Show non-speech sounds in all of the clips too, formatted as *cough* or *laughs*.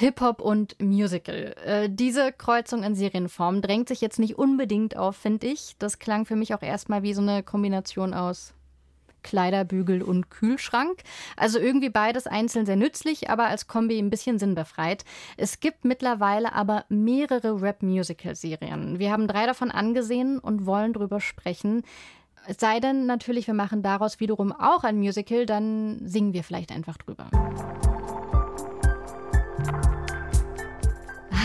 Hip-Hop und Musical. Äh, diese Kreuzung in Serienform drängt sich jetzt nicht unbedingt auf, finde ich. Das klang für mich auch erstmal wie so eine Kombination aus Kleiderbügel und Kühlschrank. Also irgendwie beides einzeln sehr nützlich, aber als Kombi ein bisschen sinnbefreit. Es gibt mittlerweile aber mehrere Rap-Musical-Serien. Wir haben drei davon angesehen und wollen drüber sprechen. Es sei denn natürlich, wir machen daraus wiederum auch ein Musical, dann singen wir vielleicht einfach drüber.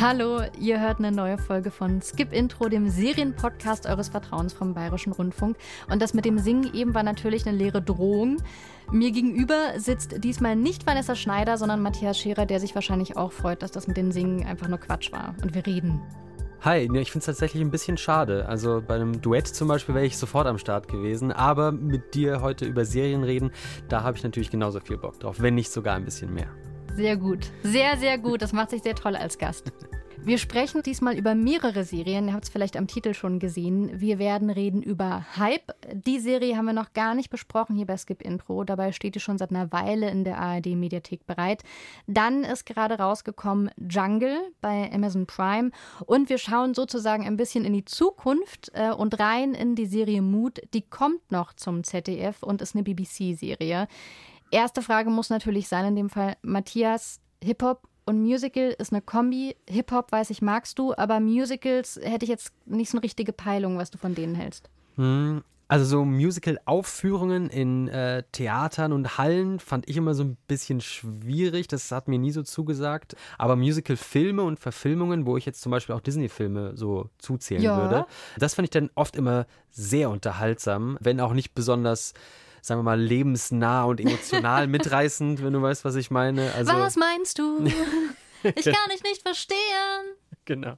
Hallo, ihr hört eine neue Folge von Skip Intro, dem Serienpodcast eures Vertrauens vom Bayerischen Rundfunk. Und das mit dem Singen eben war natürlich eine leere Drohung. Mir gegenüber sitzt diesmal nicht Vanessa Schneider, sondern Matthias Scherer, der sich wahrscheinlich auch freut, dass das mit dem Singen einfach nur Quatsch war. Und wir reden. Hi, ich finde es tatsächlich ein bisschen schade. Also bei einem Duett zum Beispiel wäre ich sofort am Start gewesen. Aber mit dir heute über Serien reden, da habe ich natürlich genauso viel Bock drauf, wenn nicht sogar ein bisschen mehr. Sehr gut. Sehr, sehr gut. Das macht sich sehr toll als Gast. Wir sprechen diesmal über mehrere Serien. Ihr habt es vielleicht am Titel schon gesehen. Wir werden reden über Hype. Die Serie haben wir noch gar nicht besprochen hier bei Skip Intro. Dabei steht die schon seit einer Weile in der ARD-Mediathek bereit. Dann ist gerade rausgekommen Jungle bei Amazon Prime. Und wir schauen sozusagen ein bisschen in die Zukunft äh, und rein in die Serie Mood. Die kommt noch zum ZDF und ist eine BBC-Serie. Erste Frage muss natürlich sein, in dem Fall, Matthias, Hip-Hop und Musical ist eine Kombi. Hip-Hop, weiß ich, magst du, aber Musicals hätte ich jetzt nicht so eine richtige Peilung, was du von denen hältst. Hm, also so Musical-Aufführungen in äh, Theatern und Hallen fand ich immer so ein bisschen schwierig. Das hat mir nie so zugesagt. Aber Musical-Filme und Verfilmungen, wo ich jetzt zum Beispiel auch Disney-Filme so zuzählen ja. würde, das fand ich dann oft immer sehr unterhaltsam, wenn auch nicht besonders sagen wir mal, lebensnah und emotional *laughs* mitreißend, wenn du weißt, was ich meine. Also, was meinst du? *laughs* Ich kann dich nicht verstehen. Genau.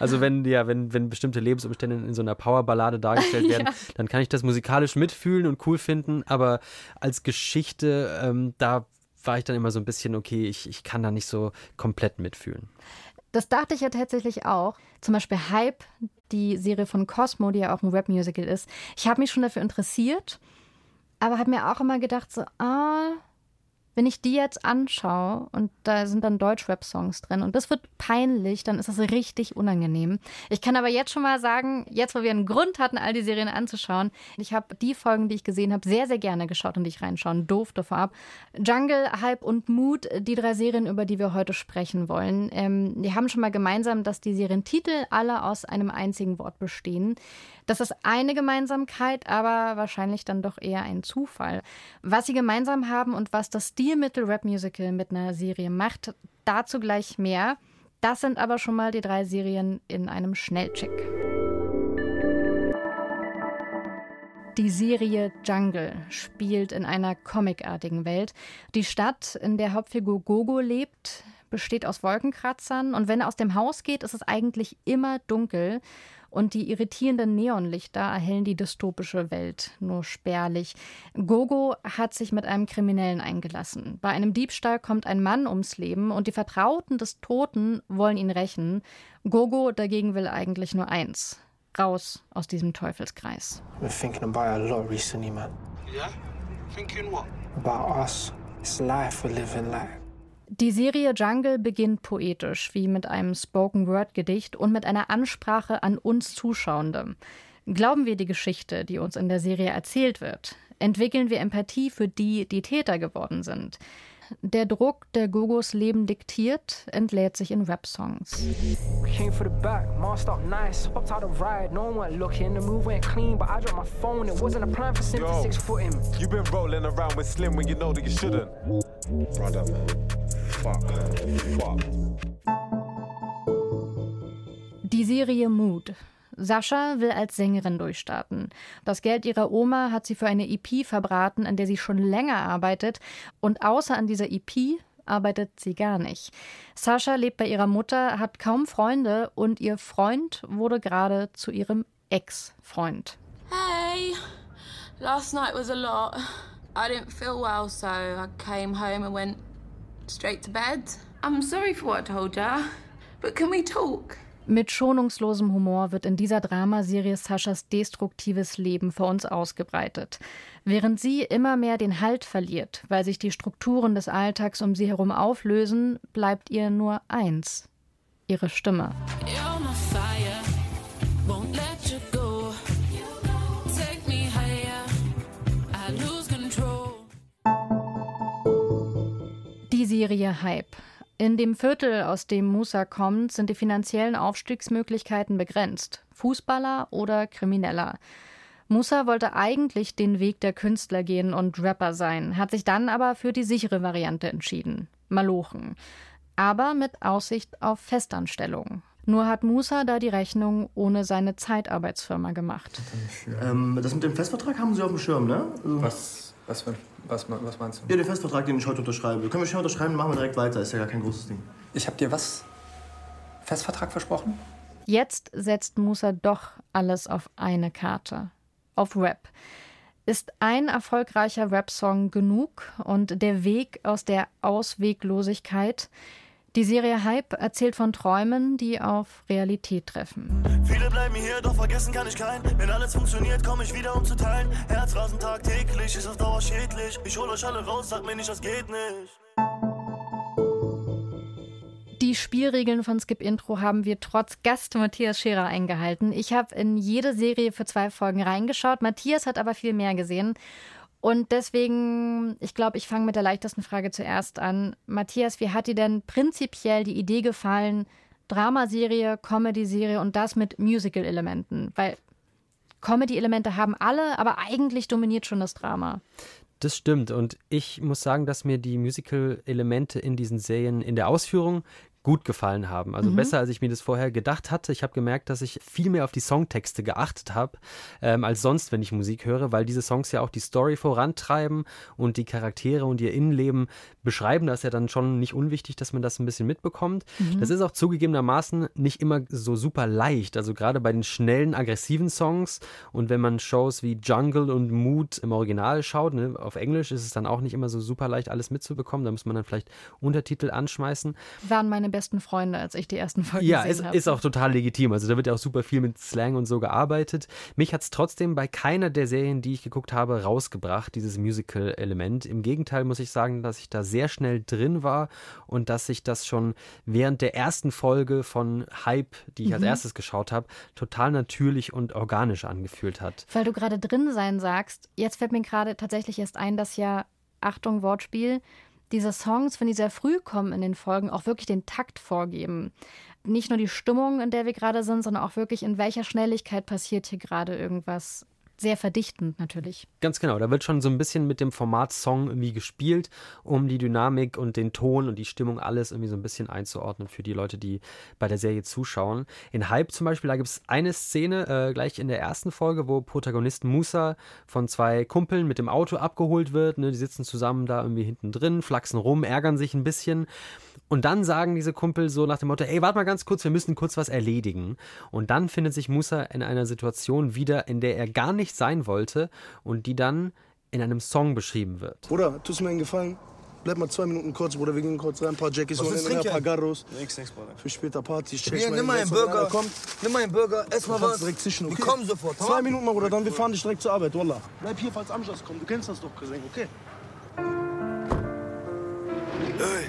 Also wenn ja, wenn, wenn bestimmte Lebensumstände in so einer Powerballade dargestellt *laughs* werden, ja. dann kann ich das musikalisch mitfühlen und cool finden, aber als Geschichte, ähm, da war ich dann immer so ein bisschen, okay, ich, ich kann da nicht so komplett mitfühlen. Das dachte ich ja tatsächlich auch. Zum Beispiel Hype, die Serie von Cosmo, die ja auch ein Rap-Musical ist. Ich habe mich schon dafür interessiert aber habe mir auch immer gedacht, so, ah, wenn ich die jetzt anschaue und da sind dann Deutsch-Rap-Songs drin und das wird peinlich, dann ist das richtig unangenehm. Ich kann aber jetzt schon mal sagen, jetzt wo wir einen Grund hatten, all die Serien anzuschauen, ich habe die Folgen, die ich gesehen habe, sehr, sehr gerne geschaut und die ich reinschauen durfte vorab. Jungle, Hype und Mood, die drei Serien, über die wir heute sprechen wollen, ähm, die haben schon mal gemeinsam, dass die Serientitel alle aus einem einzigen Wort bestehen. Das ist eine Gemeinsamkeit, aber wahrscheinlich dann doch eher ein Zufall. Was sie gemeinsam haben und was das Stilmittel Rap Musical mit einer Serie macht, dazu gleich mehr. Das sind aber schon mal die drei Serien in einem Schnellcheck. Die Serie Jungle spielt in einer comicartigen Welt. Die Stadt, in der Hauptfigur Gogo lebt, besteht aus Wolkenkratzern und wenn er aus dem Haus geht, ist es eigentlich immer dunkel und die irritierenden Neonlichter erhellen die dystopische Welt nur spärlich. Gogo hat sich mit einem Kriminellen eingelassen. Bei einem Diebstahl kommt ein Mann ums Leben und die Vertrauten des Toten wollen ihn rächen. Gogo dagegen will eigentlich nur eins. Raus aus diesem Teufelskreis. Been thinking about a lot recently, man. Yeah? Thinking what? About us. This life we're living like. Die Serie Jungle beginnt poetisch, wie mit einem Spoken-Word-Gedicht und mit einer Ansprache an uns Zuschauende. Glauben wir die Geschichte, die uns in der Serie erzählt wird? Entwickeln wir Empathie für die, die Täter geworden sind? Der Druck, der Gogos Leben diktiert, entlädt sich in Rap-Songs. Die Serie Mood Sascha will als Sängerin durchstarten. Das Geld ihrer Oma hat sie für eine EP verbraten, an der sie schon länger arbeitet. Und außer an dieser EP arbeitet sie gar nicht. Sascha lebt bei ihrer Mutter, hat kaum Freunde und ihr Freund wurde gerade zu ihrem Ex-Freund. Hey, last night was a lot. I didn't feel well, so I came home and went straight to bed. I'm sorry for what I told ya, but can we talk? Mit schonungslosem Humor wird in dieser Dramaserie Saschas destruktives Leben vor uns ausgebreitet. Während sie immer mehr den Halt verliert, weil sich die Strukturen des Alltags um sie herum auflösen, bleibt ihr nur eins: ihre Stimme. You're my fire, Serie Hype. In dem Viertel, aus dem Musa kommt, sind die finanziellen Aufstiegsmöglichkeiten begrenzt. Fußballer oder Krimineller. Musa wollte eigentlich den Weg der Künstler gehen und Rapper sein, hat sich dann aber für die sichere Variante entschieden. Malochen. Aber mit Aussicht auf Festanstellung. Nur hat Musa da die Rechnung ohne seine Zeitarbeitsfirma gemacht. Ähm, das mit dem Festvertrag haben Sie auf dem Schirm, ne? Also, Was, was, für- was, was meinst du? Ja, den Festvertrag, den ich heute unterschreibe. Können wir schnell unterschreiben, machen wir direkt weiter. Ist ja gar kein großes Ding. Ich habe dir was? Festvertrag versprochen? Jetzt setzt Musa doch alles auf eine Karte. Auf Rap. Ist ein erfolgreicher Rap-Song genug und der Weg aus der Ausweglosigkeit? Die Serie Hype erzählt von Träumen, die auf Realität treffen. Viele bleiben hier, doch vergessen kann ich keinen. Wenn alles funktioniert, komme ich wieder um zu teilen. Herzrasen tagtäglich, ist auf Dauer schädlich. Ich hol euch alle raus, sag mir nicht, das geht nicht. Die Spielregeln von Skip Intro haben wir trotz Gast Matthias Scherer eingehalten. Ich habe in jede Serie für zwei Folgen reingeschaut. Matthias hat aber viel mehr gesehen. Und deswegen, ich glaube, ich fange mit der leichtesten Frage zuerst an. Matthias, wie hat dir denn prinzipiell die Idee gefallen, Dramaserie, Comedy-Serie und das mit Musical-Elementen? Weil Comedy-Elemente haben alle, aber eigentlich dominiert schon das Drama. Das stimmt. Und ich muss sagen, dass mir die Musical-Elemente in diesen Serien in der Ausführung gut gefallen haben. Also besser, als ich mir das vorher gedacht hatte. Ich habe gemerkt, dass ich viel mehr auf die Songtexte geachtet habe, ähm, als sonst, wenn ich Musik höre, weil diese Songs ja auch die Story vorantreiben und die Charaktere und ihr Innenleben beschreiben. Das ist ja dann schon nicht unwichtig, dass man das ein bisschen mitbekommt. Das ist auch zugegebenermaßen nicht immer so super leicht. Also gerade bei den schnellen, aggressiven Songs und wenn man Shows wie Jungle und Mood im Original schaut, ne, auf Englisch ist es dann auch nicht immer so super leicht, alles mitzubekommen. Da muss man dann vielleicht Untertitel anschmeißen. Waren meine besten Freunde, als ich die ersten Folgen Ja, gesehen habe. ist auch total legitim. Also da wird ja auch super viel mit Slang und so gearbeitet. Mich hat es trotzdem bei keiner der Serien, die ich geguckt habe, rausgebracht, dieses Musical-Element. Im Gegenteil muss ich sagen, dass ich da sehr schnell drin war und dass sich das schon während der ersten Folge von Hype, die ich als erstes geschaut habe, total natürlich und organisch angefühlt hat. Weil du gerade drin sein sagst, jetzt fällt mir gerade tatsächlich erst ein, dass ja, Achtung, Wortspiel, diese Songs, wenn die sehr früh kommen in den Folgen, auch wirklich den Takt vorgeben. Nicht nur die Stimmung, in der wir gerade sind, sondern auch wirklich, in welcher Schnelligkeit passiert hier gerade irgendwas. Sehr verdichtend natürlich. Ganz genau, da wird schon so ein bisschen mit dem Format Song irgendwie gespielt, um die Dynamik und den Ton und die Stimmung alles irgendwie so ein bisschen einzuordnen für die Leute, die bei der Serie zuschauen. In Hype zum Beispiel, da gibt es eine Szene äh, gleich in der ersten Folge, wo Protagonist Musa von zwei Kumpeln mit dem Auto abgeholt wird. Ne? Die sitzen zusammen da irgendwie hinten drin, flachsen rum, ärgern sich ein bisschen. Und dann sagen diese Kumpel so nach dem Motto, ey, warte mal ganz kurz, wir müssen kurz was erledigen. Und dann findet sich Musa in einer Situation wieder, in der er gar nicht sein wollte und die dann in einem Song beschrieben wird. Bruder, tust mir einen Gefallen? Bleib mal zwei Minuten kurz, Bruder. Wir gehen kurz rein, ein paar Jackies du ein paar Garros. Nix, nix, Bruder. Für später Partys. Check Hier, mal nimm mal einen Burger. Kommt, Nimm mal einen Burger, ess mal was. direkt zischen, okay? Wir kommen sofort. Zwei Minuten mal, Bruder, dann wir fahren dich direkt zur Arbeit, Wallah. Bleib hier, falls Amjas kommt. Du kennst das doch, Cousin, okay? Ey,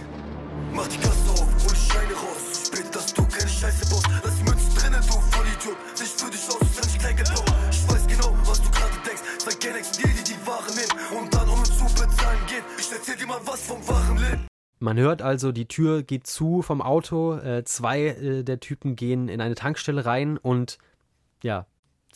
mach die Kasse auf, hol die Scheine raus. Spät, dass du keine Scheiße baust. Lass die Münzen drinnen, du Vollidiot. Sicht für dich aus, ist nicht klein gebaut. Ich weiß genau, was du gerade denkst. Sag gerne, ich dir die Ware nehmen. Und dann ohne zu bezahlen geht. Ich erzähl dir mal was vom wahren Leben. Man hört also, die Tür geht zu vom Auto, äh, zwei äh, der Typen gehen in eine Tankstelle rein und ja,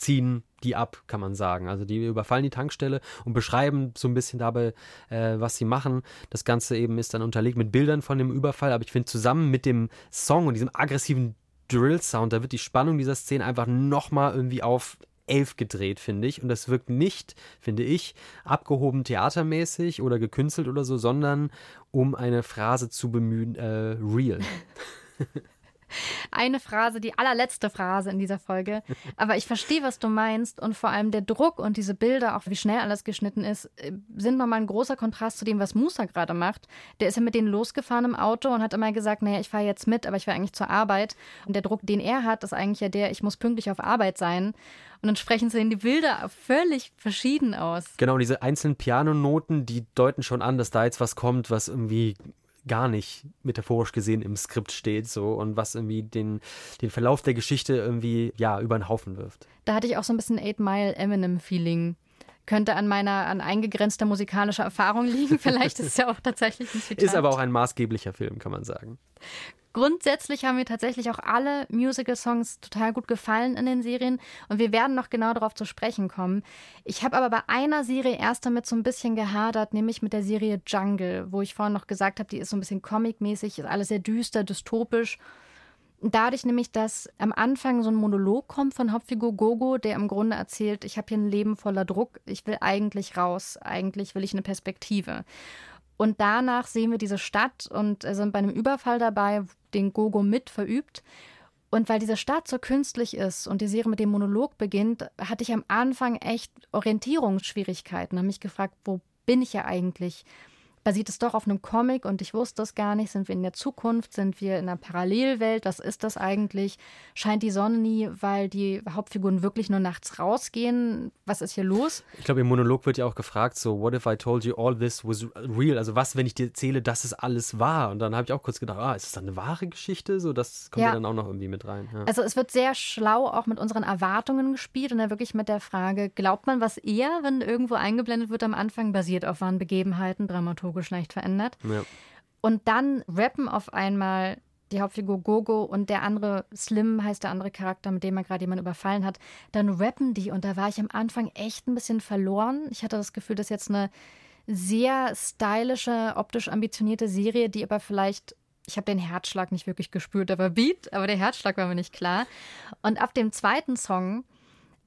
ziehen die ab, kann man sagen. Also die überfallen die Tankstelle und beschreiben so ein bisschen dabei, äh, was sie machen. Das Ganze eben ist dann unterlegt mit Bildern von dem Überfall, aber ich finde zusammen mit dem Song und diesem aggressiven Drill-Sound, da wird die Spannung dieser Szene einfach nochmal irgendwie auf elf gedreht, finde ich. Und das wirkt nicht, finde ich, abgehoben theatermäßig oder gekünstelt oder so, sondern um eine Phrase zu bemühen, äh, real. *laughs* eine Phrase, die allerletzte Phrase in dieser Folge. Aber ich verstehe, was du meinst. Und vor allem der Druck und diese Bilder, auch wie schnell alles geschnitten ist, äh, sind nochmal ein großer Kontrast zu dem, was Musa gerade macht. Der ist ja mit denen losgefahren im Auto und hat immer gesagt, naja, ich fahre jetzt mit, aber ich fahre eigentlich zur Arbeit. Und der Druck, den er hat, ist eigentlich ja der, ich muss pünktlich auf Arbeit sein. Und entsprechend sehen die Bilder völlig verschieden aus. Genau, diese einzelnen Pianonoten, die deuten schon an, dass da jetzt was kommt, was irgendwie gar nicht metaphorisch gesehen im Skript steht so und was irgendwie den, den Verlauf der Geschichte irgendwie ja über den Haufen wirft. Da hatte ich auch so ein bisschen Eight Mile Eminem-Feeling. Könnte an meiner an eingegrenzter musikalischer Erfahrung liegen. *laughs* Vielleicht ist es ja auch tatsächlich ein Zitat. Ist aber auch ein maßgeblicher Film, kann man sagen. Grundsätzlich haben mir tatsächlich auch alle Musical-Songs total gut gefallen in den Serien und wir werden noch genau darauf zu sprechen kommen. Ich habe aber bei einer Serie erst damit so ein bisschen gehadert, nämlich mit der Serie Jungle, wo ich vorhin noch gesagt habe, die ist so ein bisschen comic-mäßig, ist alles sehr düster, dystopisch. Dadurch nämlich, dass am Anfang so ein Monolog kommt von Hauptfigur Gogo, der im Grunde erzählt, ich habe hier ein Leben voller Druck, ich will eigentlich raus, eigentlich will ich eine Perspektive. Und danach sehen wir diese Stadt und sind bei einem Überfall dabei, den Gogo mit verübt. Und weil diese Stadt so künstlich ist und die Serie mit dem Monolog beginnt, hatte ich am Anfang echt Orientierungsschwierigkeiten. Habe mich gefragt, wo bin ich ja eigentlich? Basiert es doch auf einem Comic und ich wusste es gar nicht. Sind wir in der Zukunft? Sind wir in einer Parallelwelt? Was ist das eigentlich? Scheint die Sonne nie, weil die Hauptfiguren wirklich nur nachts rausgehen? Was ist hier los? Ich glaube, im Monolog wird ja auch gefragt, so, what if I told you all this was real? Also was, wenn ich dir erzähle, dass es alles war? Und dann habe ich auch kurz gedacht, ah, ist es dann eine wahre Geschichte? So, das kommt ja, ja dann auch noch irgendwie mit rein. Ja. Also es wird sehr schlau auch mit unseren Erwartungen gespielt und dann wirklich mit der Frage, glaubt man, was eher, wenn irgendwo eingeblendet wird am Anfang, basiert auf wahren Begebenheiten, Dramaturgie? Dramaturgisch leicht verändert. Ja. Und dann rappen auf einmal die Hauptfigur Gogo und der andere Slim heißt der andere Charakter, mit dem er gerade jemand überfallen hat. Dann rappen die und da war ich am Anfang echt ein bisschen verloren. Ich hatte das Gefühl, dass jetzt eine sehr stylische, optisch ambitionierte Serie, die aber vielleicht ich habe den Herzschlag nicht wirklich gespürt, war Beat, aber der Herzschlag war mir nicht klar. Und ab dem zweiten Song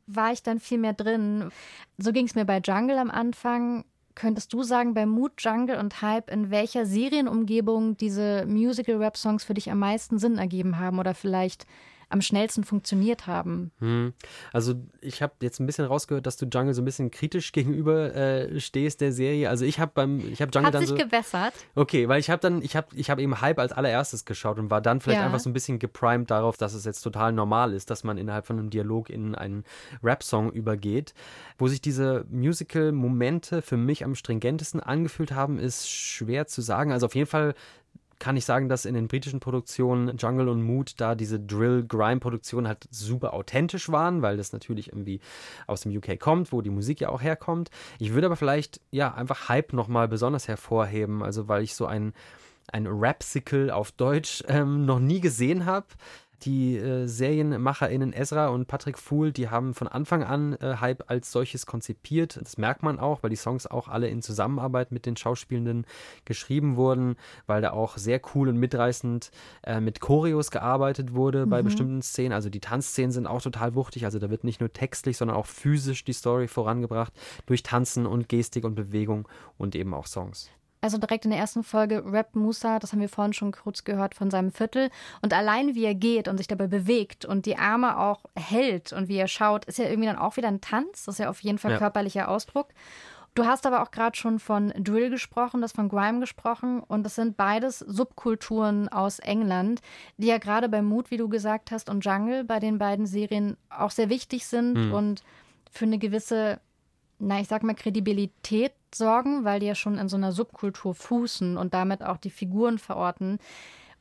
war ich dann viel mehr drin. So ging es mir bei Jungle am Anfang. Könntest du sagen, bei Mood, Jungle und Hype, in welcher Serienumgebung diese Musical-Rap-Songs für dich am meisten Sinn ergeben haben oder vielleicht am schnellsten funktioniert haben. Hm. Also ich habe jetzt ein bisschen rausgehört, dass du Jungle so ein bisschen kritisch *laughs* gegenüber äh, stehst der Serie. Also ich habe beim ich habe Jungle Hat dann sich so gebessert. Okay, weil ich habe dann ich habe ich habe eben Hype als allererstes geschaut und war dann vielleicht Ja. einfach so ein bisschen geprimed darauf, dass es jetzt total normal ist, dass man innerhalb von einem Dialog in einen Rap-Song übergeht. Wo sich diese Musical-Momente für mich am stringentesten angefühlt haben, ist schwer zu sagen. Also auf jeden Fall kann ich sagen, dass in den britischen Produktionen Jungle und Mood da diese Drill-Grime-Produktionen halt super authentisch waren, weil das natürlich irgendwie aus dem UK kommt, wo die Musik ja auch herkommt. Ich würde aber vielleicht ja einfach Hype nochmal besonders hervorheben, also weil ich so ein ein Rapsicle auf Deutsch ähm, noch nie gesehen habe. Die äh, SerienmacherInnen Ezra und Patrick Fuhl, die haben von Anfang an äh, Hype als solches konzipiert. Das merkt man auch, weil die Songs auch alle in Zusammenarbeit mit den Schauspielenden geschrieben wurden, weil da auch sehr cool und mitreißend äh, mit Choreos gearbeitet wurde bei Mhm. bestimmten Szenen. Also die Tanzszenen sind auch total wuchtig. Also da wird nicht nur textlich, sondern auch physisch die Story vorangebracht durch Tanzen und Gestik und Bewegung und eben auch Songs. Also direkt in der ersten Folge rappt Musa, das haben wir vorhin schon kurz gehört, von seinem Viertel. Und allein wie er geht und sich dabei bewegt und die Arme auch hält und wie er schaut, ist ja irgendwie dann auch wieder ein Tanz. Das ist ja auf jeden Fall Ja. körperlicher Ausdruck. Du hast aber auch gerade schon von Drill gesprochen, das von Grime gesprochen und das sind beides Subkulturen aus England, die ja gerade bei Mood, wie du gesagt hast, und Jungle bei den beiden Serien auch sehr wichtig sind Hm. und für eine gewisse, na, ich sag mal, Kredibilität sorgen, weil die ja schon in so einer Subkultur fußen und damit auch die Figuren verorten.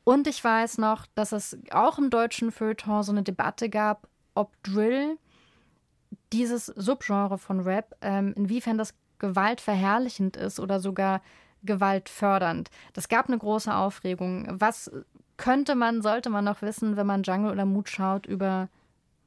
Und ich weiß noch, dass es auch im deutschen Feuilleton so eine Debatte gab, ob Drill dieses Subgenre von Rap, ähm, inwiefern das gewaltverherrlichend ist oder sogar gewaltfördernd. Das gab eine große Aufregung. Was könnte man, sollte man noch wissen, wenn man Jungle oder Mood schaut über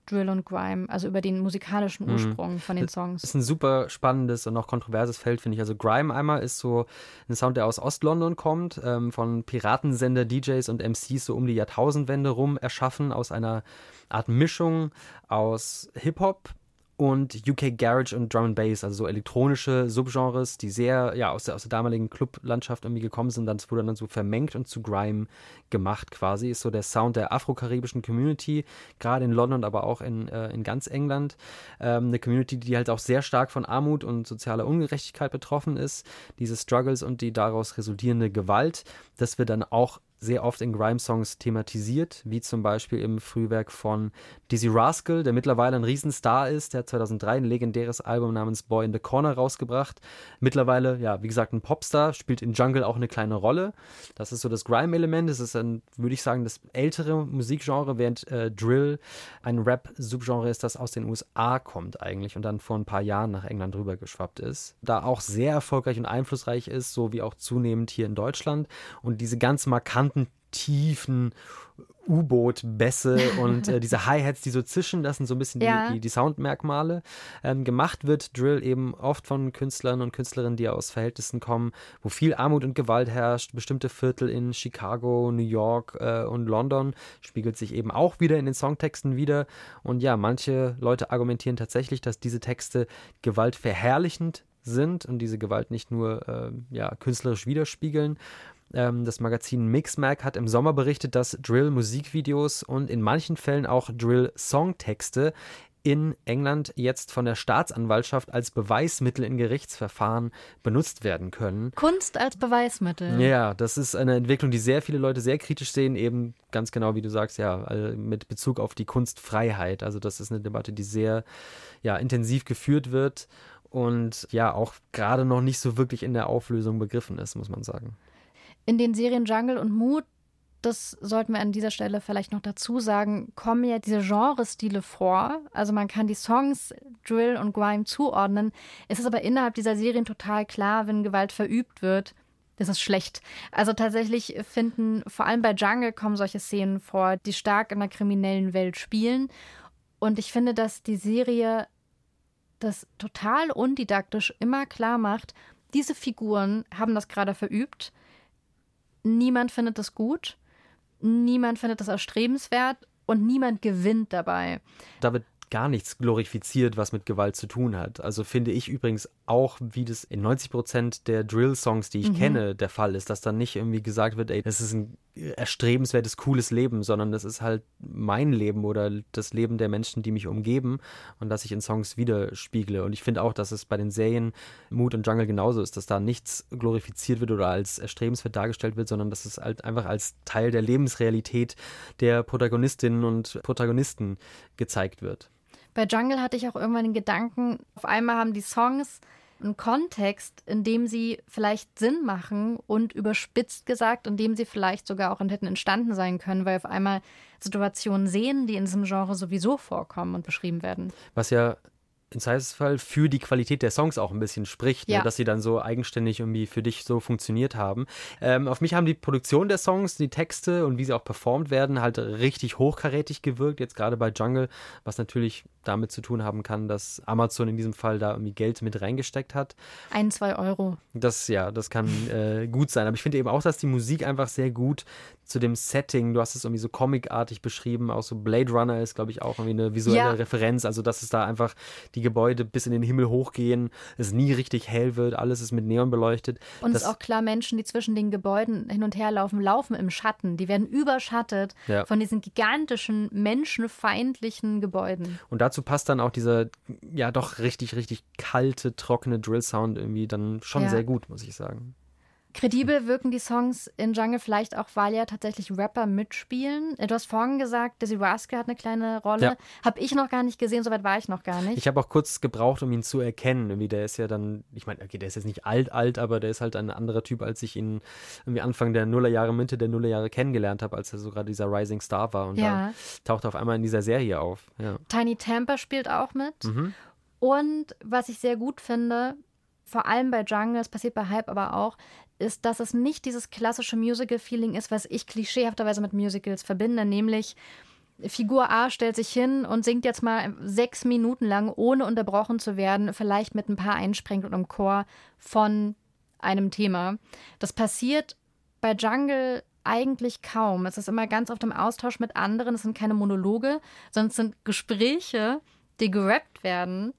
Drill und Grime, also über den musikalischen Mhm. Ursprung von den Das Songs? ist ein super spannendes und auch kontroverses Feld, finde ich. Also Grime einmal ist so ein Sound, der aus Ostlondon kommt, ähm, von Piratensender, DJs und MCs so um die Jahrtausendwende rum erschaffen, aus einer Art Mischung aus Hip-Hop und UK Garage und Drum and Bass, also so elektronische Subgenres, die sehr ja aus der, aus der damaligen Clublandschaft irgendwie gekommen sind. Das wurde dann so vermengt und zu Grime gemacht quasi. Ist so der Sound der afrokaribischen Community, gerade in London, aber auch in, äh, in ganz England. Ähm, eine Community, die halt auch sehr stark von Armut und sozialer Ungerechtigkeit betroffen ist. Diese Struggles und die daraus resultierende Gewalt, das wird dann auch sehr oft in Grime-Songs thematisiert, wie zum Beispiel im Frühwerk von Dizzy Rascal, der mittlerweile ein Riesenstar ist. Der hat 2003 ein legendäres Album namens Boy in the Corner rausgebracht. Mittlerweile, ja, wie gesagt, ein Popstar, spielt in Jungle auch eine kleine Rolle. Das ist so das Grime-Element. Das ist dann, würde ich sagen, das ältere Musikgenre, während äh, Drill ein Rap-Subgenre ist, das aus den USA kommt eigentlich und dann vor ein paar Jahren nach England rüber geschwappt ist. Da auch sehr erfolgreich und einflussreich ist, so wie auch zunehmend hier in Deutschland. Und diese ganz markanten tiefen U-Boot-Bässe *laughs* und äh, diese Hi-Hats, die so zischen, das sind so ein bisschen Ja. die, die, die Soundmerkmale. Ähm, gemacht wird Drill eben oft von Künstlern und Künstlerinnen, die aus Verhältnissen kommen, wo viel Armut und Gewalt herrscht. Bestimmte Viertel in Chicago, New York äh, und London spiegelt sich eben auch wieder in den Songtexten wieder. Und ja, manche Leute argumentieren tatsächlich, dass diese Texte gewaltverherrlichend sind und diese Gewalt nicht nur äh, ja, künstlerisch widerspiegeln. Ähm, das Magazin Mixmag hat im Sommer berichtet, dass Drill-Musikvideos und in manchen Fällen auch Drill-Songtexte in England jetzt von der Staatsanwaltschaft als Beweismittel in Gerichtsverfahren benutzt werden können. Kunst als Beweismittel. Ja, das ist eine Entwicklung, die sehr viele Leute sehr kritisch sehen, eben ganz genau wie du sagst, ja, mit Bezug auf die Kunstfreiheit. Also das ist eine Debatte, die sehr ja, intensiv geführt wird und ja auch gerade noch nicht so wirklich in der Auflösung begriffen ist, muss man sagen. In den Serien Jungle und Mood, das sollten wir an dieser Stelle vielleicht noch dazu sagen, kommen ja diese Genrestile vor. Also man kann die Songs Drill und Grime zuordnen. Es ist aber innerhalb dieser Serien total klar, wenn Gewalt verübt wird. Das ist schlecht. Also tatsächlich finden vor allem bei Jungle kommen solche Szenen vor, die stark in der kriminellen Welt spielen. Und ich finde, dass die Serie das total undidaktisch immer klar macht, diese Figuren haben das gerade verübt. Niemand findet das gut, niemand findet das erstrebenswert und niemand gewinnt dabei. Da wird gar nichts glorifiziert, was mit Gewalt zu tun hat. Also finde ich übrigens auch, wie das in 90 Prozent der Drill-Songs, die ich Mhm. kenne, der Fall ist, dass dann nicht irgendwie gesagt wird, ey, das ist ein erstrebenswertes, cooles Leben, sondern das ist halt mein Leben oder das Leben der Menschen, die mich umgeben und das ich in Songs widerspiegle. Und ich finde auch, dass es bei den Serien Mood und Jungle genauso ist, dass da nichts glorifiziert wird oder als erstrebenswert dargestellt wird, sondern dass es halt einfach als Teil der Lebensrealität der Protagonistinnen und Protagonisten gezeigt wird. Bei Jungle hatte ich auch irgendwann den Gedanken, auf einmal haben die Songs einen Kontext, in dem sie vielleicht Sinn machen und überspitzt gesagt, in dem sie vielleicht sogar auch hätten entstanden sein können, weil auf einmal Situationen sehen, die in diesem Genre sowieso vorkommen und beschrieben werden. Was ja im Zweifelsfall für die Qualität der Songs auch ein bisschen spricht, Ja. ne? dass sie dann so eigenständig irgendwie für dich so funktioniert haben. Ähm, auf mich haben die Produktion der Songs, die Texte und wie sie auch performt werden, halt richtig hochkarätig gewirkt. Jetzt gerade bei Jungle, was natürlich damit zu tun haben kann, dass Amazon in diesem Fall da irgendwie Geld mit reingesteckt hat. Ein, zwei Euro. Das, ja, das kann äh, gut sein. Aber ich finde eben auch, dass die Musik einfach sehr gut zu dem Setting, du hast es irgendwie so comicartig beschrieben, auch so Blade Runner ist, glaube ich, auch irgendwie eine visuelle Ja. Referenz. Also, dass es da einfach die Gebäude bis in den Himmel hochgehen, es nie richtig hell wird, alles ist mit Neon beleuchtet. Und es ist auch klar, Menschen, die zwischen den Gebäuden hin und her laufen, laufen im Schatten. Die werden überschattet Ja. von diesen gigantischen, menschenfeindlichen Gebäuden. und dazu passt dann auch dieser, ja, doch richtig, richtig kalte, trockene Drill-Sound irgendwie dann schon Ja. sehr gut, muss ich sagen. Kredibel wirken die Songs in Jungle vielleicht auch, weil ja tatsächlich Rapper mitspielen. Du hast vorhin gesagt, Dizzy Rascal hat eine kleine Rolle. Ja. Habe ich noch gar nicht gesehen, soweit war ich noch gar nicht. Ich habe auch kurz gebraucht, um ihn zu erkennen. Irgendwie, der ist ja dann, ich meine, okay, der ist jetzt nicht alt, alt, aber der ist halt ein anderer Typ, als ich ihn irgendwie Anfang der Nullerjahre, Mitte der Nullerjahre kennengelernt habe, als er so gerade dieser Rising Star war. Und Ja. da taucht er auf einmal in dieser Serie auf. Ja. Tiny Tampa spielt auch mit. Mhm. Und was ich sehr gut finde, vor allem bei Jungle, es passiert bei Hype aber auch, ist, dass es nicht dieses klassische Musical-Feeling ist, was ich klischeehafterweise mit Musicals verbinde, nämlich Figur A stellt sich hin und singt jetzt mal sechs Minuten lang, ohne unterbrochen zu werden, vielleicht mit ein paar Einsprengt und im Chor von einem Thema. Das passiert bei Jungle eigentlich kaum. Es ist immer ganz oft im Austausch mit anderen. Es sind keine Monologe, sondern es sind Gespräche, die gerappt werden.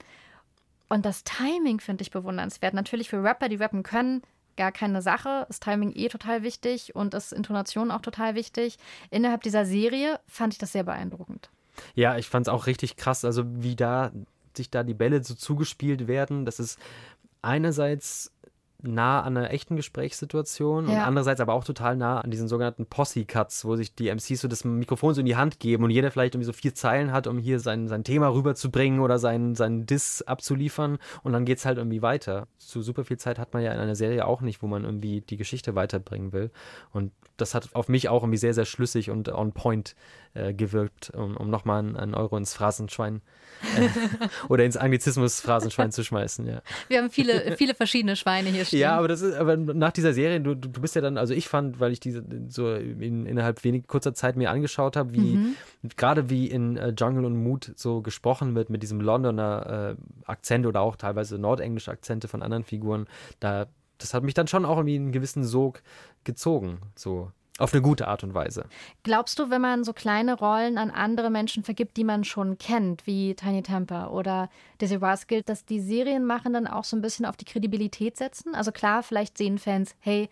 Und das Timing finde ich bewundernswert. Natürlich für Rapper, die rappen können, gar keine Sache. Ist Timing eh total wichtig und ist Intonation auch total wichtig. Innerhalb dieser Serie fand ich das sehr beeindruckend. Ja, ich fand es auch richtig krass, also wie da sich da die Bälle so zugespielt werden. Das ist einerseits nah an einer echten Gesprächssituation und Ja. andererseits aber auch total nah an diesen sogenannten Posse-Cuts, wo sich die MCs so das Mikrofon so in die Hand geben und jeder vielleicht irgendwie so vier Zeilen hat, um hier sein, sein Thema rüberzubringen oder seinen, seinen Diss abzuliefern und dann geht's halt irgendwie weiter. So super viel Zeit hat man ja in einer Serie auch nicht, wo man irgendwie die Geschichte weiterbringen will und das hat auf mich auch irgendwie sehr, sehr schlüssig und on point äh, gewirkt, um, um nochmal einen, einen Euro ins Phrasenschwein äh, oder ins Anglizismus-Phrasenschwein zu schmeißen, ja. *laughs* Wir haben viele, viele verschiedene Schweine hier stehen. Ja, aber das ist, aber nach dieser Serie, du, du bist ja dann, also ich fand, weil ich diese so in, innerhalb wenig kurzer Zeit mir angeschaut habe, wie Mhm. gerade wie in äh, Jungle und Mood so gesprochen wird mit diesem Londoner äh, Akzent oder auch teilweise nordenglische Akzente von anderen Figuren, da das hat mich dann schon auch irgendwie einen gewissen Sog gezogen, so auf eine gute Art und Weise. Glaubst du, wenn man so kleine Rollen an andere Menschen vergibt, die man schon kennt, wie Tiny Temper oder Dizzy Rascal, dass die Serienmacher dann auch so ein bisschen auf die Kredibilität setzen? Also klar, vielleicht sehen Fans, hey,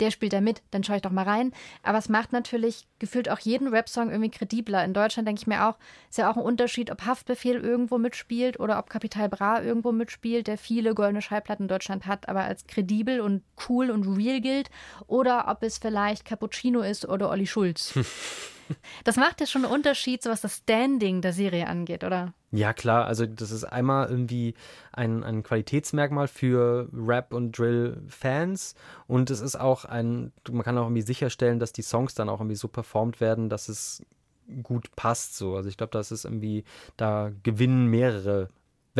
der spielt da mit, dann schaue ich doch mal rein. Aber es macht natürlich gefühlt auch jeden Rap-Song irgendwie kredibler. In Deutschland denke ich mir auch, ist ja auch ein Unterschied, ob Haftbefehl irgendwo mitspielt oder ob Capital Bra irgendwo mitspielt, der viele goldene Schallplatten in Deutschland hat, aber als kredibel und cool und real gilt. Oder ob es vielleicht Cappuccino ist oder Olli Schulz. *laughs* *laughs* Das macht ja schon einen Unterschied, so was das Standing der Serie angeht, oder? Ja, klar, also das ist einmal irgendwie ein, ein Qualitätsmerkmal für Rap- und Drill-Fans und es ist auch ein, man kann auch irgendwie sicherstellen, dass die Songs dann auch irgendwie so performt werden, dass es gut passt so. Also ich glaube, das ist irgendwie, da gewinnen mehrere.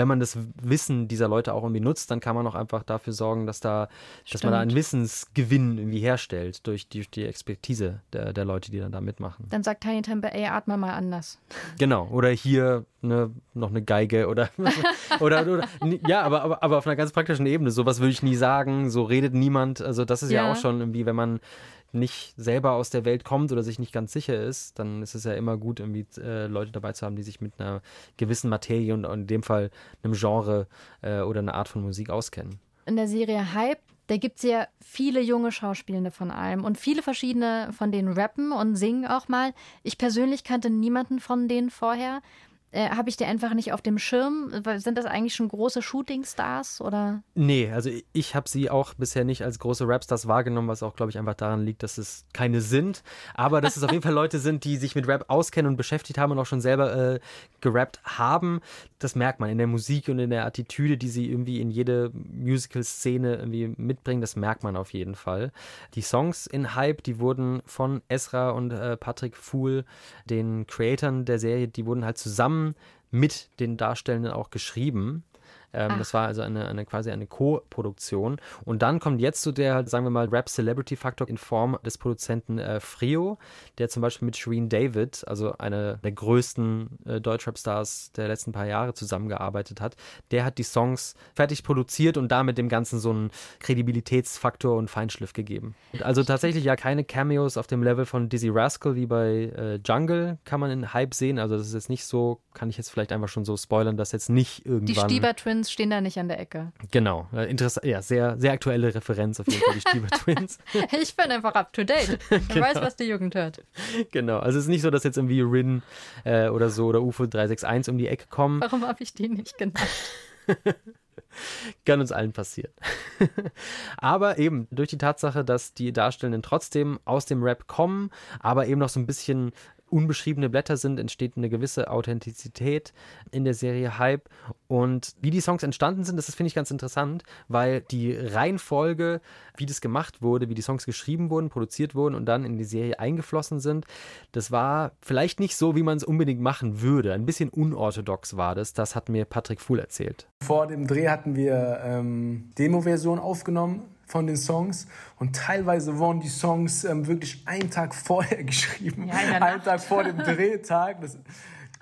Wenn man das Wissen dieser Leute auch irgendwie nutzt, dann kann man auch einfach dafür sorgen, dass da, dass man da einen Stimmt. Wissensgewinn irgendwie herstellt durch die, die Expertise der, der Leute, die dann da mitmachen. Dann sagt Tiny Temper, ey, atme mal anders. *laughs* Genau, oder hier ne, noch eine Geige oder, *laughs* oder, oder ja, aber, aber, aber auf einer ganz praktischen Ebene. Sowas würde ich nie sagen, so redet niemand. Also das ist ja, Ja. auch schon irgendwie, wenn man nicht selber aus der Welt kommt oder sich nicht ganz sicher ist, dann ist es ja immer gut, irgendwie äh, Leute dabei zu haben, die sich mit einer gewissen Materie und in dem Fall einem Genre äh, oder einer Art von Musik auskennen. In der Serie Hype, da gibt es ja viele junge Schauspielende von allem und viele verschiedene von denen rappen und singen auch mal. Ich persönlich kannte niemanden von denen vorher. Äh, Habe ich die einfach nicht auf dem Schirm? Sind das eigentlich schon große Shootingstars oder? Nee, also ich habe sie auch bisher nicht als große Rapstars wahrgenommen, was auch, glaube ich, einfach daran liegt, dass es keine sind. Aber dass es auf jeden Fall Leute sind, die sich mit Rap auskennen und beschäftigt haben und auch schon selber äh, gerappt haben. Das merkt man in der Musik und in der Attitüde, die sie irgendwie in jede Musical-Szene irgendwie mitbringen. Das merkt man auf jeden Fall. Die Songs in Hype, die wurden von Esra und äh, Patrick Fuhl, den Creatoren der Serie, die wurden halt zusammen mit den Darstellenden auch geschrieben. Ähm, das war also eine, eine quasi eine Co-Produktion. Und dann kommt jetzt so der, sagen wir mal, Rap-Celebrity-Faktor in Form des Produzenten äh, Frio, der zum Beispiel mit Shireen David, also einer der größten äh, Deutschrap-Stars der letzten paar Jahre zusammengearbeitet hat. Der hat die Songs fertig produziert und damit dem Ganzen so einen Kredibilitätsfaktor und Feinschliff gegeben. Also tatsächlich ja keine Cameos auf dem Level von Dizzy Rascal wie bei äh, Jungle kann man in Hype sehen. Also das ist jetzt nicht so, kann ich jetzt vielleicht einfach schon so spoilern, dass jetzt nicht Die irgendwann... Twins stehen da nicht an der Ecke. Genau, interessant, ja, sehr, sehr aktuelle Referenz auf jeden Fall, die Stieber *laughs* Twins. Ich bin einfach up to date. *laughs* Man Genau. weiß, was die Jugend hört. genau, also es ist nicht so, dass jetzt irgendwie Rin äh, oder so oder UFO 361 um die Ecke kommen. Warum habe ich die nicht genannt? *laughs* Kann uns allen passieren. aber eben durch die Tatsache, dass die Darstellenden trotzdem aus dem Rap kommen, aber eben noch so ein bisschen unbeschriebene Blätter sind, entsteht eine gewisse Authentizität in der Serie Hype. Und wie die Songs entstanden sind, das finde ich, ganz interessant, weil die Reihenfolge, wie das gemacht wurde, wie die Songs geschrieben wurden, produziert wurden und dann in die Serie eingeflossen sind, das war vielleicht nicht so, wie man es unbedingt machen würde. Ein bisschen unorthodox war das. Das hat mir Patrick Fuhl erzählt. Vor dem Dreh hatten wir ähm, Demo-Version aufgenommen von den Songs und teilweise wurden die Songs ähm, wirklich einen Tag vorher *laughs* geschrieben, Ja, einen. Tag vor dem *laughs* Drehtag. Das,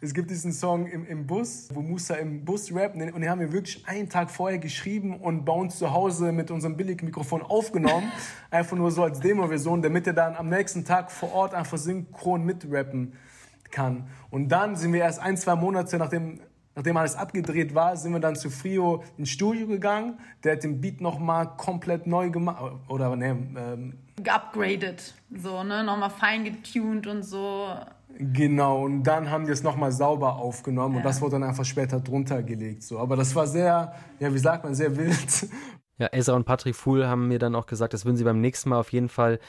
es gibt diesen Song im, im Bus, wo Musa im Bus rappt und den, haben wir wirklich einen Tag vorher geschrieben und bei uns zu Hause mit unserem Billigmikrofon aufgenommen, *laughs* einfach nur so als Demo-Version, damit er dann am nächsten Tag vor Ort einfach synchron mitrappen kann. Und dann sind wir erst ein, zwei Monate nachdem Nachdem alles abgedreht war, sind wir dann zu Frio ins Studio gegangen. Der hat den Beat nochmal komplett neu gemacht. Oder ne, ähm, Geupgradet, so, ne? Nochmal fein getuned und so. Genau, und dann haben die es nochmal sauber aufgenommen und Ja. das wurde dann einfach später drunter gelegt. So. Aber das war sehr, ja, wie sagt man, sehr wild. Ja, Ezra und Patrick Fuhl haben mir dann auch gesagt, das würden sie beim nächsten Mal auf jeden Fall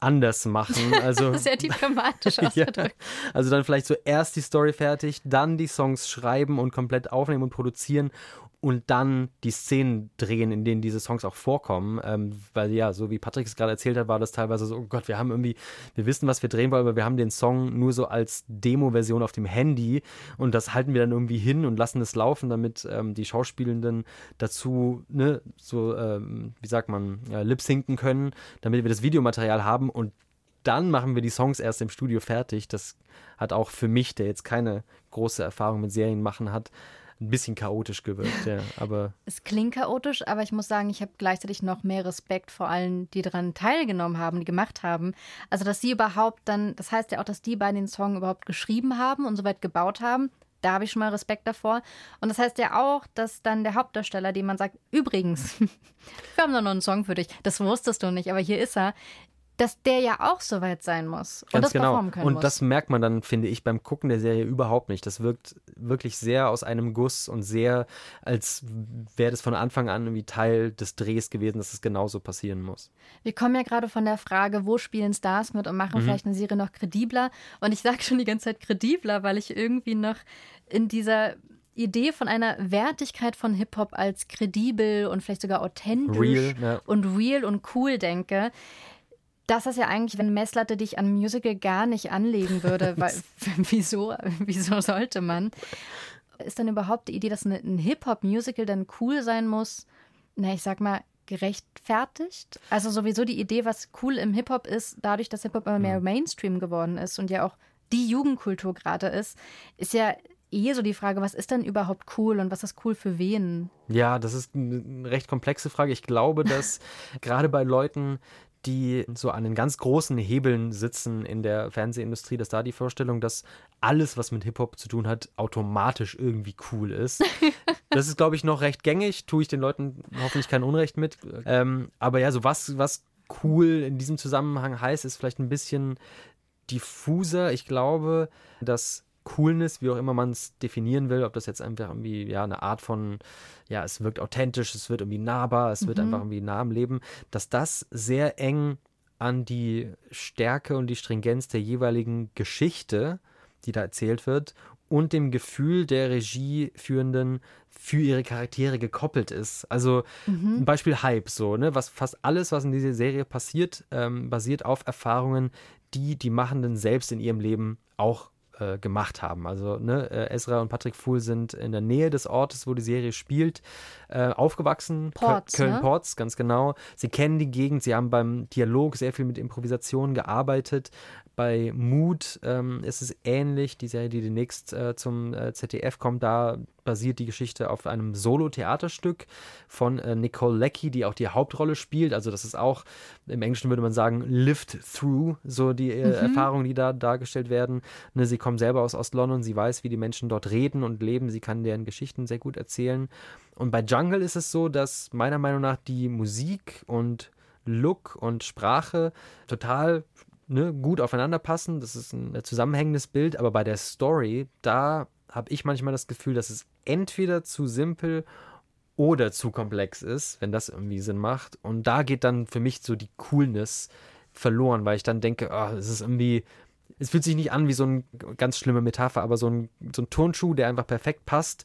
anders machen. *laughs* Also, Sehr diplomatisch *laughs* ja, ausgedrückt. also dann vielleicht so erst die Story fertig, dann die Songs schreiben und komplett aufnehmen und produzieren und dann die Szenen drehen, in denen diese Songs auch vorkommen. Ähm, weil ja, so wie Patrick es gerade erzählt hat, war das teilweise so, oh Gott, wir haben irgendwie, wir wissen, was wir drehen wollen, aber wir haben den Song nur so als Demo-Version auf dem Handy und das halten wir dann irgendwie hin und lassen es laufen, damit ähm, die Schauspielenden dazu, ne, so, ähm, wie sagt man, ja, lip-sinken können, damit wir das Videomaterial haben und dann machen wir die Songs erst im Studio fertig. Das hat auch für mich, der jetzt keine große Erfahrung mit Serien machen hat, ein bisschen chaotisch gewirkt, ja. Aber Es klingt chaotisch, aber ich muss sagen, ich habe gleichzeitig noch mehr Respekt vor allen, die daran teilgenommen haben, die gemacht haben. Also, dass sie überhaupt dann, das heißt ja auch, dass die beiden den Song überhaupt geschrieben haben und soweit gebaut haben. Da habe ich schon mal Respekt davor. Und das heißt ja auch, dass dann der Hauptdarsteller, dem man sagt, übrigens, *laughs* wir haben da noch einen Song für dich. Das wusstest du nicht, aber hier ist er. Dass der ja auch soweit sein muss und ganz das genau. performen können Und muss. das merkt man dann, finde ich, beim Gucken der Serie überhaupt nicht. Das wirkt wirklich sehr aus einem Guss und sehr, als wäre das von Anfang an irgendwie Teil des Drehs gewesen, dass es genauso passieren muss. Wir kommen ja gerade von der Frage, wo spielen Stars mit und machen Mhm. vielleicht eine Serie noch kredibler. Und ich sage schon die ganze Zeit kredibler, weil ich irgendwie noch in dieser Idee von einer Wertigkeit von Hip-Hop als kredibel und vielleicht sogar authentisch Real, ja. und real und cool denke. Das ist ja eigentlich, wenn Messlatte dich an Musical gar nicht anlegen würde, weil *laughs* *laughs* wieso, wieso sollte man? Ist dann überhaupt die Idee, dass eine- ein Hip-Hop-Musical dann cool sein muss? Na, ich sag mal, gerechtfertigt? Also sowieso die Idee, was cool im Hip-Hop ist, dadurch, dass Hip-Hop immer mehr Mainstream geworden ist und ja auch die Jugendkultur gerade ist, ist ja eh so die Frage, was ist denn überhaupt cool und was ist cool für wen? Ja, das ist eine recht komplexe Frage. Ich glaube, dass *laughs* gerade bei Leuten, die so an den ganz großen Hebeln sitzen in der Fernsehindustrie, dass da die Vorstellung, dass alles, was mit Hip-Hop zu tun hat, automatisch irgendwie cool ist. *laughs* Das ist, glaube ich, noch recht gängig. Tue ich den Leuten hoffentlich kein Unrecht mit. Ähm, aber ja, so was, was cool in diesem Zusammenhang heißt, ist vielleicht ein bisschen diffuser. Ich glaube, dass Coolness, wie auch immer man es definieren will, ob das jetzt einfach irgendwie ja eine Art von, ja, es wirkt authentisch, es wird irgendwie nahbar, es wird Mhm. einfach irgendwie nah am Leben, dass das sehr eng an die Stärke und die Stringenz der jeweiligen Geschichte, die da erzählt wird, und dem Gefühl der Regieführenden für ihre Charaktere gekoppelt ist. Also Mhm. ein Beispiel Hype, so, ne? Was fast alles, was in dieser Serie passiert, ähm, basiert auf Erfahrungen, die die Machenden selbst in ihrem Leben auch äh, gemacht haben. Also ne, äh, Ezra und Patrick Fuhl sind in der Nähe des Ortes, wo die Serie spielt, äh, aufgewachsen. Ports, ne? Köln-Ports, ganz genau. Sie kennen die Gegend, sie haben beim Dialog sehr viel mit Improvisation gearbeitet. Bei Mood ähm, ist es ähnlich. Die Serie, die demnächst äh, zum äh, ZDF kommt, da basiert die Geschichte auf einem Solo-Theaterstück von äh, Nicole Leckie, die auch die Hauptrolle spielt. Also das ist auch, im Englischen würde man sagen, lived through, so die äh, Mhm. Erfahrungen, die da dargestellt werden. Ne, sie kommt selber aus Ost-London, sie weiß, wie die Menschen dort reden und leben, sie kann deren Geschichten sehr gut erzählen. Und bei Jungle ist es so, dass meiner Meinung nach die Musik und Look und Sprache total ne, gut aufeinander passen. Das ist ein zusammenhängendes Bild, aber bei der Story, da habe ich manchmal das Gefühl, dass es entweder zu simpel oder zu komplex ist, wenn das irgendwie Sinn macht. Und da geht dann für mich so die Coolness verloren, weil ich dann denke, ah, es ist irgendwie, es fühlt sich nicht an wie so eine ganz schlimme Metapher, aber so ein, so ein Turnschuh, der einfach perfekt passt.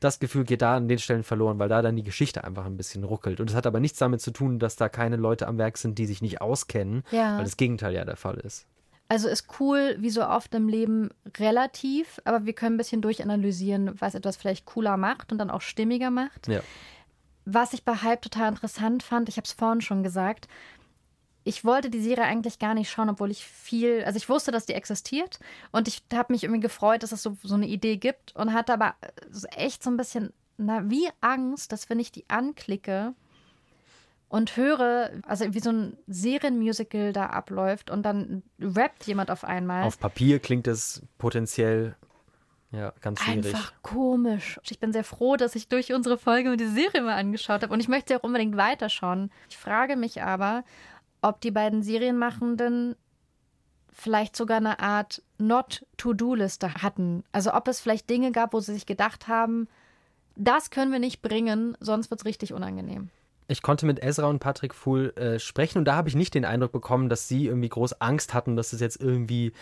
Das Gefühl geht da an den Stellen verloren, weil da dann die Geschichte einfach ein bisschen ruckelt. Und es hat aber nichts damit zu tun, dass da keine Leute am Werk sind, die sich nicht auskennen, Ja. weil das Gegenteil ja der Fall ist. Also ist cool, wie so oft im Leben, relativ, aber wir können ein bisschen durchanalysieren, was etwas vielleicht cooler macht und dann auch stimmiger macht. Ja. Was ich bei Hype total interessant fand, ich habe es vorhin schon gesagt, ich wollte die Serie eigentlich gar nicht schauen, obwohl ich viel, also ich wusste, dass die existiert und ich habe mich irgendwie gefreut, dass es so, so eine Idee gibt und hatte aber so echt so ein bisschen, na, wie Angst, dass wenn ich die anklicke und höre, also wie so ein Serienmusical da abläuft und dann rappt jemand auf einmal. Auf Papier klingt es potenziell Ja, ganz schwierig. Einfach komisch. Ich bin sehr froh, dass ich durch unsere Folge mir die Serie mal angeschaut habe und ich möchte sie auch unbedingt weiterschauen. Ich frage mich aber, ob die beiden Serienmachenden vielleicht sogar eine Art Not-To-Do-Liste hatten. Also ob es vielleicht Dinge gab, wo sie sich gedacht haben, das können wir nicht bringen, sonst wird es richtig unangenehm. Ich konnte mit Ezra und Patrick Fuhl äh, sprechen und da habe ich nicht den Eindruck bekommen, dass sie irgendwie groß Angst hatten, dass es jetzt irgendwie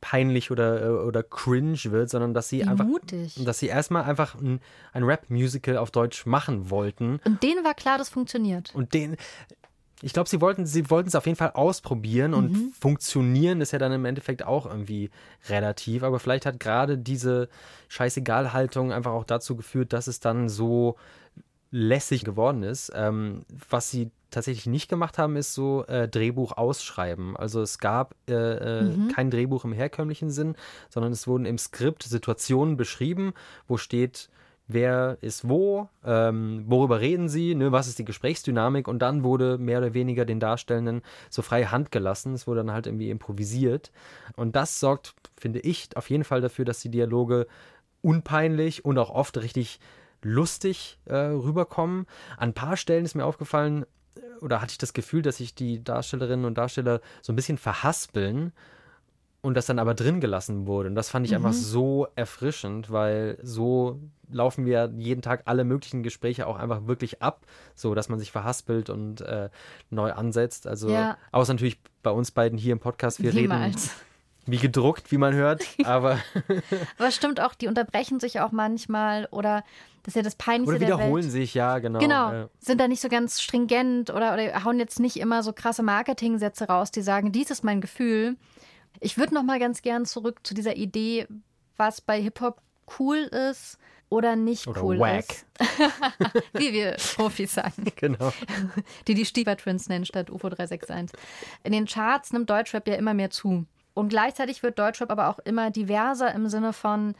peinlich oder, äh, oder cringe wird, sondern dass sie Wie einfach, mutig. dass sie erstmal einfach ein, ein Rap-Musical auf Deutsch machen wollten. Und denen war klar, das funktioniert. Und den, ich glaube, sie wollten sie wollten es auf jeden Fall ausprobieren und Mhm. funktionieren ist ja dann im Endeffekt auch irgendwie relativ. Aber vielleicht hat gerade diese Scheißegal-Haltung einfach auch dazu geführt, dass es dann so lässig geworden ist. Ähm, was sie tatsächlich nicht gemacht haben, ist so äh, Drehbuch ausschreiben. Also es gab äh, äh, Mhm. kein Drehbuch im herkömmlichen Sinn, sondern es wurden im Skript Situationen beschrieben, wo steht, wer ist wo, ähm, worüber reden sie, ne, was ist die Gesprächsdynamik und dann wurde mehr oder weniger den Darstellenden so freie Hand gelassen. Es wurde dann halt irgendwie improvisiert. Und das sorgt, finde ich, auf jeden Fall dafür, dass die Dialoge unpeinlich und auch oft richtig lustig äh, rüberkommen. An ein paar Stellen ist mir aufgefallen, äh, oder hatte ich das Gefühl, dass sich die Darstellerinnen und Darsteller so ein bisschen verhaspeln und das dann aber drin gelassen wurde. Und das fand ich einfach Mhm. so erfrischend, weil so laufen wir jeden Tag alle möglichen Gespräche auch einfach wirklich ab, so dass man sich verhaspelt und äh, neu ansetzt. Also Ja. außer natürlich bei uns beiden hier im Podcast, wir reden Niemals. Wie gedruckt, wie man hört, *laughs* aber Aber es stimmt auch, die unterbrechen sich auch manchmal oder das ist ja das Peinlichste oder der wiederholen sich, ja, genau. Genau, Ja. sind da nicht so ganz stringent oder, oder hauen jetzt nicht immer so krasse Marketingsätze raus, die sagen, dies ist mein Gefühl. Ich würde noch mal ganz gern zurück zu dieser Idee, was bei Hip-Hop cool ist oder nicht Oder cool wack. ist. *laughs* Wie wir Profis sagen. *laughs* Genau. Die die Stieber Twins nennen statt UFO 361. In den Charts nimmt Deutschrap ja immer mehr zu. Und gleichzeitig wird Deutschrap aber auch immer diverser im Sinne von,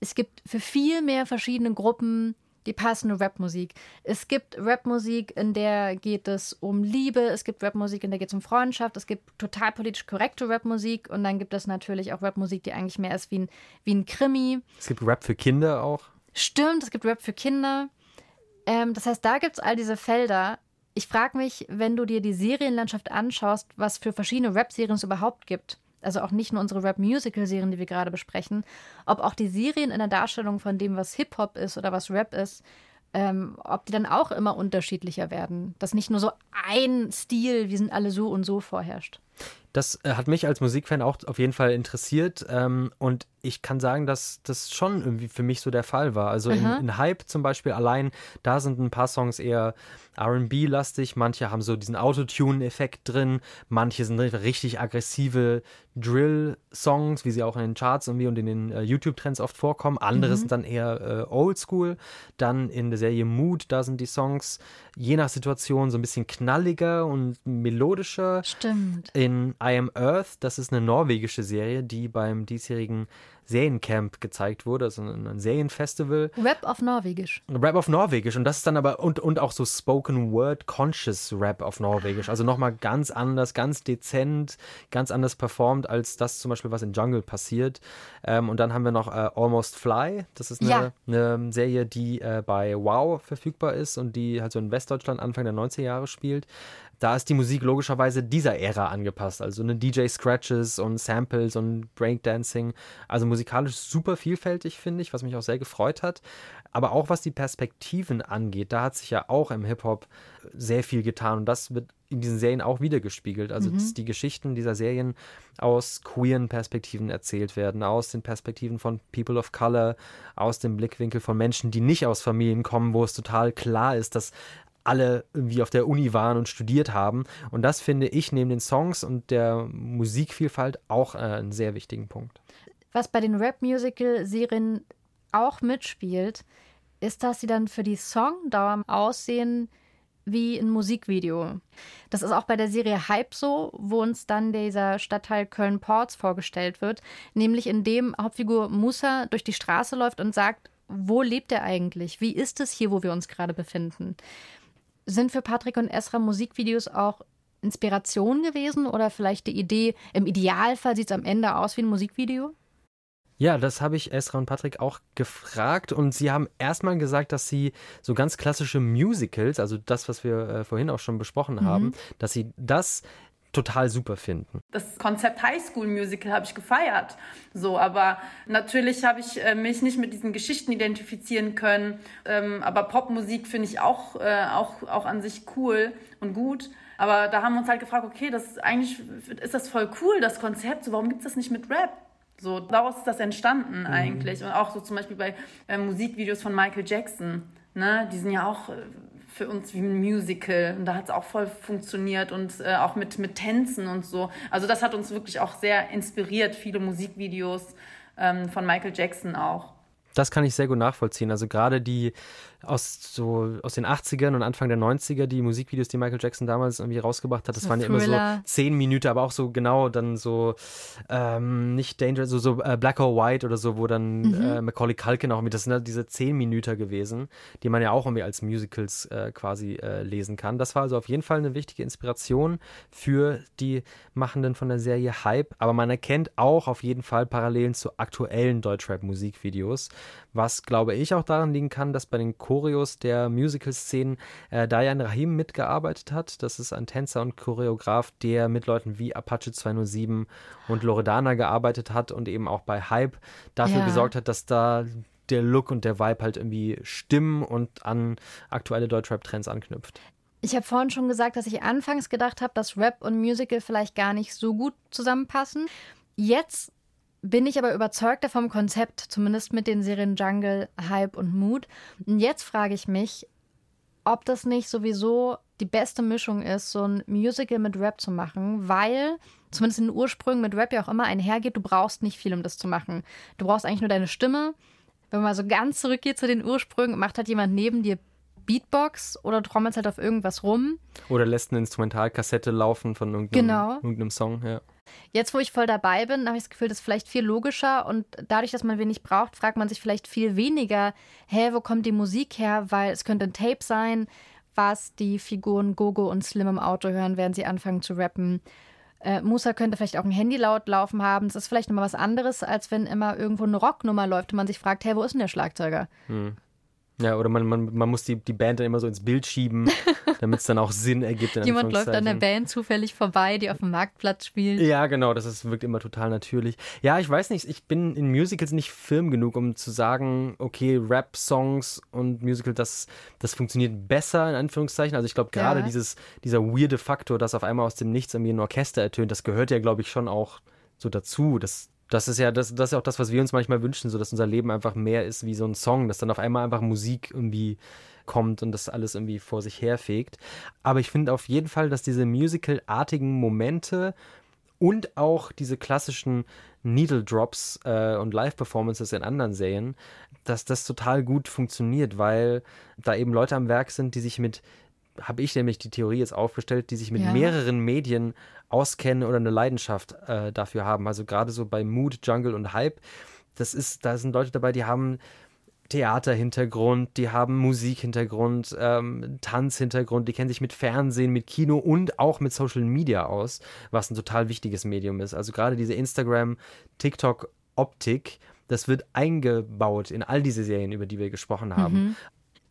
es gibt für viel mehr verschiedene Gruppen die passende Rapmusik. Es gibt Rapmusik, in der geht es um Liebe, es gibt Rapmusik, in der geht es um Freundschaft, es gibt total politisch korrekte Rapmusik und dann gibt es natürlich auch Rapmusik, die eigentlich mehr ist wie ein, wie ein Krimi. Es gibt Rap für Kinder auch. Stimmt, es gibt Rap für Kinder. Ähm, das heißt, da gibt es all diese Felder. Ich frage mich, wenn du dir die Serienlandschaft anschaust, was für verschiedene Rap-Serien es überhaupt gibt. Also auch nicht nur unsere Rap-Musical-Serien, die wir gerade besprechen, ob auch die Serien in der Darstellung von dem, was Hip-Hop ist oder was Rap ist, ähm, ob die dann auch immer unterschiedlicher werden. Dass nicht nur so ein Stil, wir sind alle so und so vorherrscht. Das äh, hat mich als Musikfan auch auf jeden Fall interessiert. Ähm, und ich kann sagen, dass das schon irgendwie für mich so der Fall war. Also in, in Hype zum Beispiel allein, da sind ein paar Songs eher RB-lastig. Manche haben so diesen Autotune-Effekt drin. Manche sind richtig aggressive Drill-Songs, wie sie auch in den Charts irgendwie und in den äh, YouTube-Trends oft vorkommen. Andere Mhm. sind dann eher äh, Oldschool. Dann in der Serie Mood, da sind die Songs je nach Situation so ein bisschen knalliger und melodischer. Stimmt. In I Am Earth, das ist eine norwegische Serie, die beim diesjährigen Seriencamp gezeigt wurde, also ein, Serienfestival. Rap auf Norwegisch. Rap auf Norwegisch und das ist dann aber und, und auch so Spoken Word Conscious Rap auf Norwegisch. Also nochmal ganz anders, ganz dezent, ganz anders performt als das zum Beispiel, was in Jungle passiert. Ähm, und dann haben wir noch äh, Almost Fly. Das ist eine, Ja. eine Serie, die äh, bei Wow verfügbar ist und die halt so in Westdeutschland Anfang der 90er Jahre spielt. Da ist die Musik logischerweise dieser Ära angepasst. Also eine DJ-Scratches und Samples und Breakdancing. Also musikalisch super vielfältig, finde ich, was mich auch sehr gefreut hat. Aber auch was die Perspektiven angeht, da hat sich ja auch im Hip-Hop sehr viel getan. Und das wird in diesen Serien auch wiedergespiegelt. Also Mhm. dass die Geschichten dieser Serien aus queeren Perspektiven erzählt werden, aus den Perspektiven von People of Color, aus dem Blickwinkel von Menschen, die nicht aus Familien kommen, wo es total klar ist, dass alle irgendwie auf der Uni waren und studiert haben. Und das finde ich neben den Songs und der Musikvielfalt auch äh, einen sehr wichtigen Punkt. Was bei den Rap-Musical-Serien auch mitspielt, ist, dass sie dann für die Songdauer aussehen wie ein Musikvideo. Das ist auch bei der Serie Hype so, wo uns dann dieser Stadtteil Köln-Ports vorgestellt wird, nämlich in dem Hauptfigur Musa durch die Straße läuft und sagt, wo lebt er eigentlich? Wie ist es hier, wo wir uns gerade befinden? Sind für Patrick und Esra Musikvideos auch Inspiration gewesen oder vielleicht die Idee, im Idealfall sieht es am Ende aus wie ein Musikvideo? Ja, das habe ich Esra und Patrick auch gefragt und sie haben erstmal gesagt, dass sie so ganz klassische Musicals, also das, was wir äh, vorhin auch schon besprochen Mhm. haben, dass sie das total super finden. Das Konzept Highschool Musical habe ich gefeiert. So, aber natürlich habe ich äh, mich nicht mit diesen Geschichten identifizieren können. Ähm, aber Popmusik finde ich auch, äh, auch, auch an sich cool und gut. Aber da haben wir uns halt gefragt, okay, das ist eigentlich ist das voll cool, das Konzept. So, warum gibt es das nicht mit Rap? So, daraus ist das entstanden eigentlich. Und auch so zum Beispiel bei äh, Musikvideos von Michael Jackson. Ne? Die sind ja auch äh, für uns wie ein Musical. Und da hat es auch voll funktioniert und äh, auch mit, mit Tänzen und so. Also das hat uns wirklich auch sehr inspiriert, viele Musikvideos ähm, von Michael Jackson auch. Das kann ich sehr gut nachvollziehen. Also gerade die aus so aus den 80ern und Anfang der 90er, die Musikvideos, die Michael Jackson damals irgendwie rausgebracht hat, das So waren ja immer so Thriller. zehn Minuten, aber auch so genau dann so ähm, nicht Dangerous, so, so äh, Black or White oder so, wo dann Mhm. äh, Macaulay Culkin auch mit, das sind halt diese zehn Minuten gewesen, die man ja auch irgendwie als Musicals äh, quasi äh, lesen kann. Das war also auf jeden Fall eine wichtige Inspiration für die Machenden von der Serie Hype, aber man erkennt auch auf jeden Fall Parallelen zu aktuellen Deutschrap-Musikvideos, was glaube ich auch daran liegen kann, dass bei den Choreos der Musical-Szenen äh, Dayan Rahim mitgearbeitet hat. Das ist ein Tänzer und Choreograf, der mit Leuten wie Apache 207 und Loredana gearbeitet hat und eben auch bei Hype dafür Ja. gesorgt hat, dass da der Look und der Vibe halt irgendwie stimmen und an aktuelle Deutschrap-Trends anknüpft. Ich habe vorhin schon gesagt, dass ich anfangs gedacht habe, dass Rap und Musical vielleicht gar nicht so gut zusammenpassen. Jetzt bin ich aber überzeugter vom Konzept, zumindest mit den Serien Jungle, Hype und Mood. Und jetzt frage ich mich, ob das nicht sowieso die beste Mischung ist, so ein Musical mit Rap zu machen, weil zumindest in den Ursprüngen mit Rap ja auch immer einhergeht, du brauchst nicht viel, um das zu machen. Du brauchst eigentlich nur deine Stimme. Wenn man mal so ganz zurückgeht zu den Ursprüngen, macht halt jemand neben dir Beatbox oder trommelst halt auf irgendwas rum. Oder lässt eine Instrumentalkassette laufen von irgendeinem, Genau. irgendeinem Song. Ja. Jetzt, wo ich voll dabei bin, habe ich das Gefühl, das ist vielleicht viel logischer und dadurch, dass man wenig braucht, fragt man sich vielleicht viel weniger, hä, wo kommt die Musik her? Weil es könnte ein Tape sein, was die Figuren Gogo und Slim im Auto hören, während sie anfangen zu rappen. Äh, Musa könnte vielleicht auch ein Handy laut laufen haben. Das ist vielleicht nochmal was anderes, als wenn immer irgendwo eine Rocknummer läuft und man sich fragt, hey, wo ist denn der Schlagzeuger? Hm. Ja, oder man, man, man muss die, die Band dann immer so ins Bild schieben, *laughs* damit es dann auch Sinn ergibt. Jemand läuft an der. Band zufällig vorbei, die auf dem Marktplatz spielt. Ja, genau, das ist, wirkt immer total natürlich. Ja, ich weiß nicht, ich bin in Musicals nicht firm genug, um zu sagen, okay, Rap-Songs und Musical, das, das funktioniert besser, in Anführungszeichen. Also ich glaube, gerade Ja. dieses, dieser weirde Faktor, dass auf einmal aus dem Nichts irgendwie ein Orchester ertönt, das gehört ja, glaube ich, schon auch so dazu. Das, das ist ja das, das ist auch das, was wir uns manchmal wünschen, so dass unser Leben einfach mehr ist wie so ein Song, dass dann auf einmal einfach Musik irgendwie kommt und das alles irgendwie vor sich herfegt. Aber ich finde auf jeden Fall, dass diese musical-artigen Momente und auch diese klassischen Needle Drops äh, und Live-Performances in anderen Serien, dass das total gut funktioniert, weil da eben Leute am Werk sind, die sich mit, habe ich nämlich die Theorie jetzt aufgestellt, die sich mit Ja. mehreren Medien auskennen oder eine Leidenschaft äh, dafür haben. Also gerade so bei Mood, Jungle und Hype, das ist, da sind Leute dabei, die haben Theaterhintergrund, die haben Musikhintergrund, ähm, Tanzhintergrund, die kennen sich mit Fernsehen, mit Kino und auch mit Social Media aus, was ein total wichtiges Medium ist. Also gerade diese Instagram, TikTok-Optik, das wird eingebaut in all diese Serien, über die wir gesprochen haben. Mhm.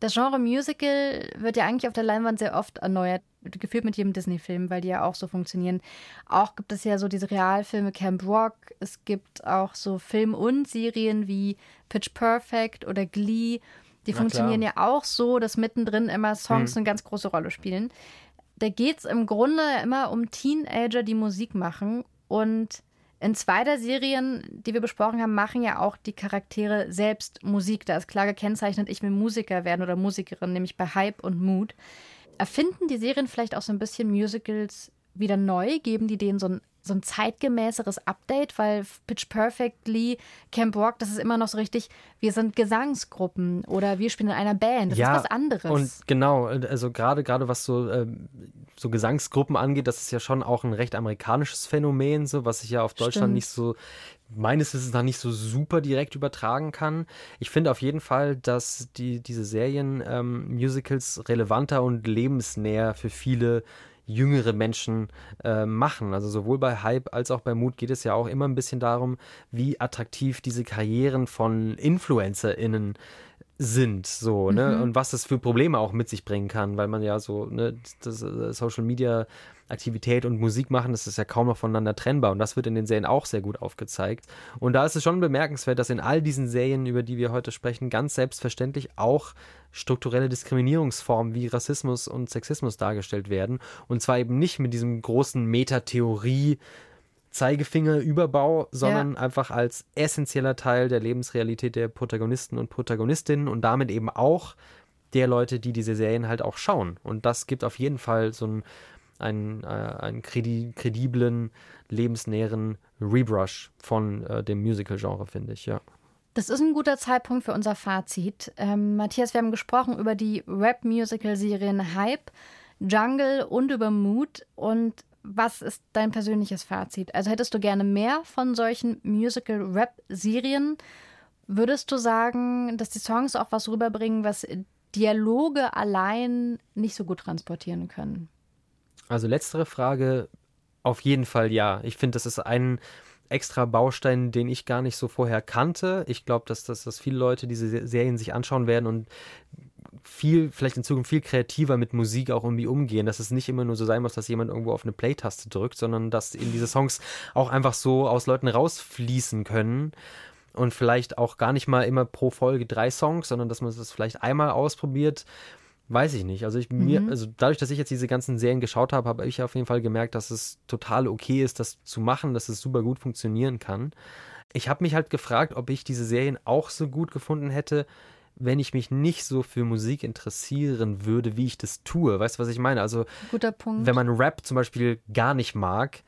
Das Genre Musical wird ja eigentlich auf der Leinwand sehr oft erneuert, gefühlt mit jedem Disney-Film, weil die ja auch so funktionieren. Auch gibt es ja so diese Realfilme Camp Rock. Es gibt auch so Film- und Serien wie Pitch Perfect oder Glee. Die Na funktionieren klar. ja auch so, dass mittendrin immer Songs Hm. eine ganz große Rolle spielen. Da geht es im Grunde immer um Teenager, die Musik machen. Und in zwei der Serien, die wir besprochen haben, machen ja auch die Charaktere selbst Musik. Da ist klar gekennzeichnet, ich will Musiker werden oder Musikerin, nämlich bei Hype und Mood. Erfinden die Serien vielleicht auch so ein bisschen Musicals wieder neu? Geben die denen so ein, so ein zeitgemäßeres Update? Weil Pitch Perfect, Lee, Camp Rock, das ist immer noch so richtig, wir sind Gesangsgruppen oder wir spielen in einer Band. Das ist was anderes. Und genau, also gerade gerade was so, ähm, so Gesangsgruppen angeht, das ist ja schon auch ein recht amerikanisches Phänomen, so was sich ja auf Deutschland Stimmt. nicht so meines Wissens nach nicht so super direkt übertragen kann. Ich finde auf jeden Fall, dass die, diese Serien ähm, Musicals relevanter und lebensnäher für viele jüngere Menschen äh, machen. Also sowohl bei Hype als auch bei Mut geht es ja auch immer ein bisschen darum, wie attraktiv diese Karrieren von InfluencerInnen sind, so, ne? Mhm. Und was das für Probleme auch mit sich bringen kann, weil man ja so, ne, das, äh, Social Media Aktivität und Musik machen, das ist ja kaum noch voneinander trennbar und das wird in den Serien auch sehr gut aufgezeigt. Und da ist es schon bemerkenswert, dass in all diesen Serien, über die wir heute sprechen, ganz selbstverständlich auch strukturelle Diskriminierungsformen wie Rassismus und Sexismus dargestellt werden. Und zwar eben nicht mit diesem großen Metatheorie, Zeigefingerüberbau, sondern Ja. einfach als essentieller Teil der Lebensrealität der Protagonisten und Protagonistinnen und damit eben auch der Leute, die diese Serien halt auch schauen. Und das gibt auf jeden Fall so einen, einen, äh, einen kredi krediblen, lebensnäheren Rebrush von äh, dem Musical-Genre, finde ich, ja. Das ist ein guter Zeitpunkt für unser Fazit. Ähm, Matthias, wir haben gesprochen über die Rap-Musical-Serien Hype, Jungle und über Mood. Und was ist dein persönliches Fazit? Also hättest du gerne mehr von solchen Musical-Rap-Serien? Würdest du sagen, dass die Songs auch was rüberbringen, was Dialoge allein nicht so gut transportieren können? Also letztere Frage, auf jeden Fall ja. Ich finde, das ist ein extra Baustein, den ich gar nicht so vorher kannte. Ich glaube, dass, dass, dass viele Leute diese Se- Serien sich anschauen werden und viel, vielleicht in Zukunft viel kreativer mit Musik auch irgendwie umgehen, dass es nicht immer nur so sein muss, dass jemand irgendwo auf eine Play-Taste drückt, sondern dass eben diese Songs auch einfach so aus Leuten rausfließen können und vielleicht auch gar nicht mal immer pro Folge drei Songs, sondern dass man das vielleicht einmal ausprobiert. Weiß ich nicht. Also ich mir, Mhm. also dadurch, dass ich jetzt diese ganzen Serien geschaut habe, habe ich auf jeden Fall gemerkt, dass es total okay ist, das zu machen, dass es super gut funktionieren kann. Ich habe mich halt gefragt, ob ich diese Serien auch so gut gefunden hätte, wenn ich mich nicht so für Musik interessieren würde, wie ich das tue. Weißt du, was ich meine? Also Guter Punkt. wenn man Rap zum Beispiel gar nicht mag,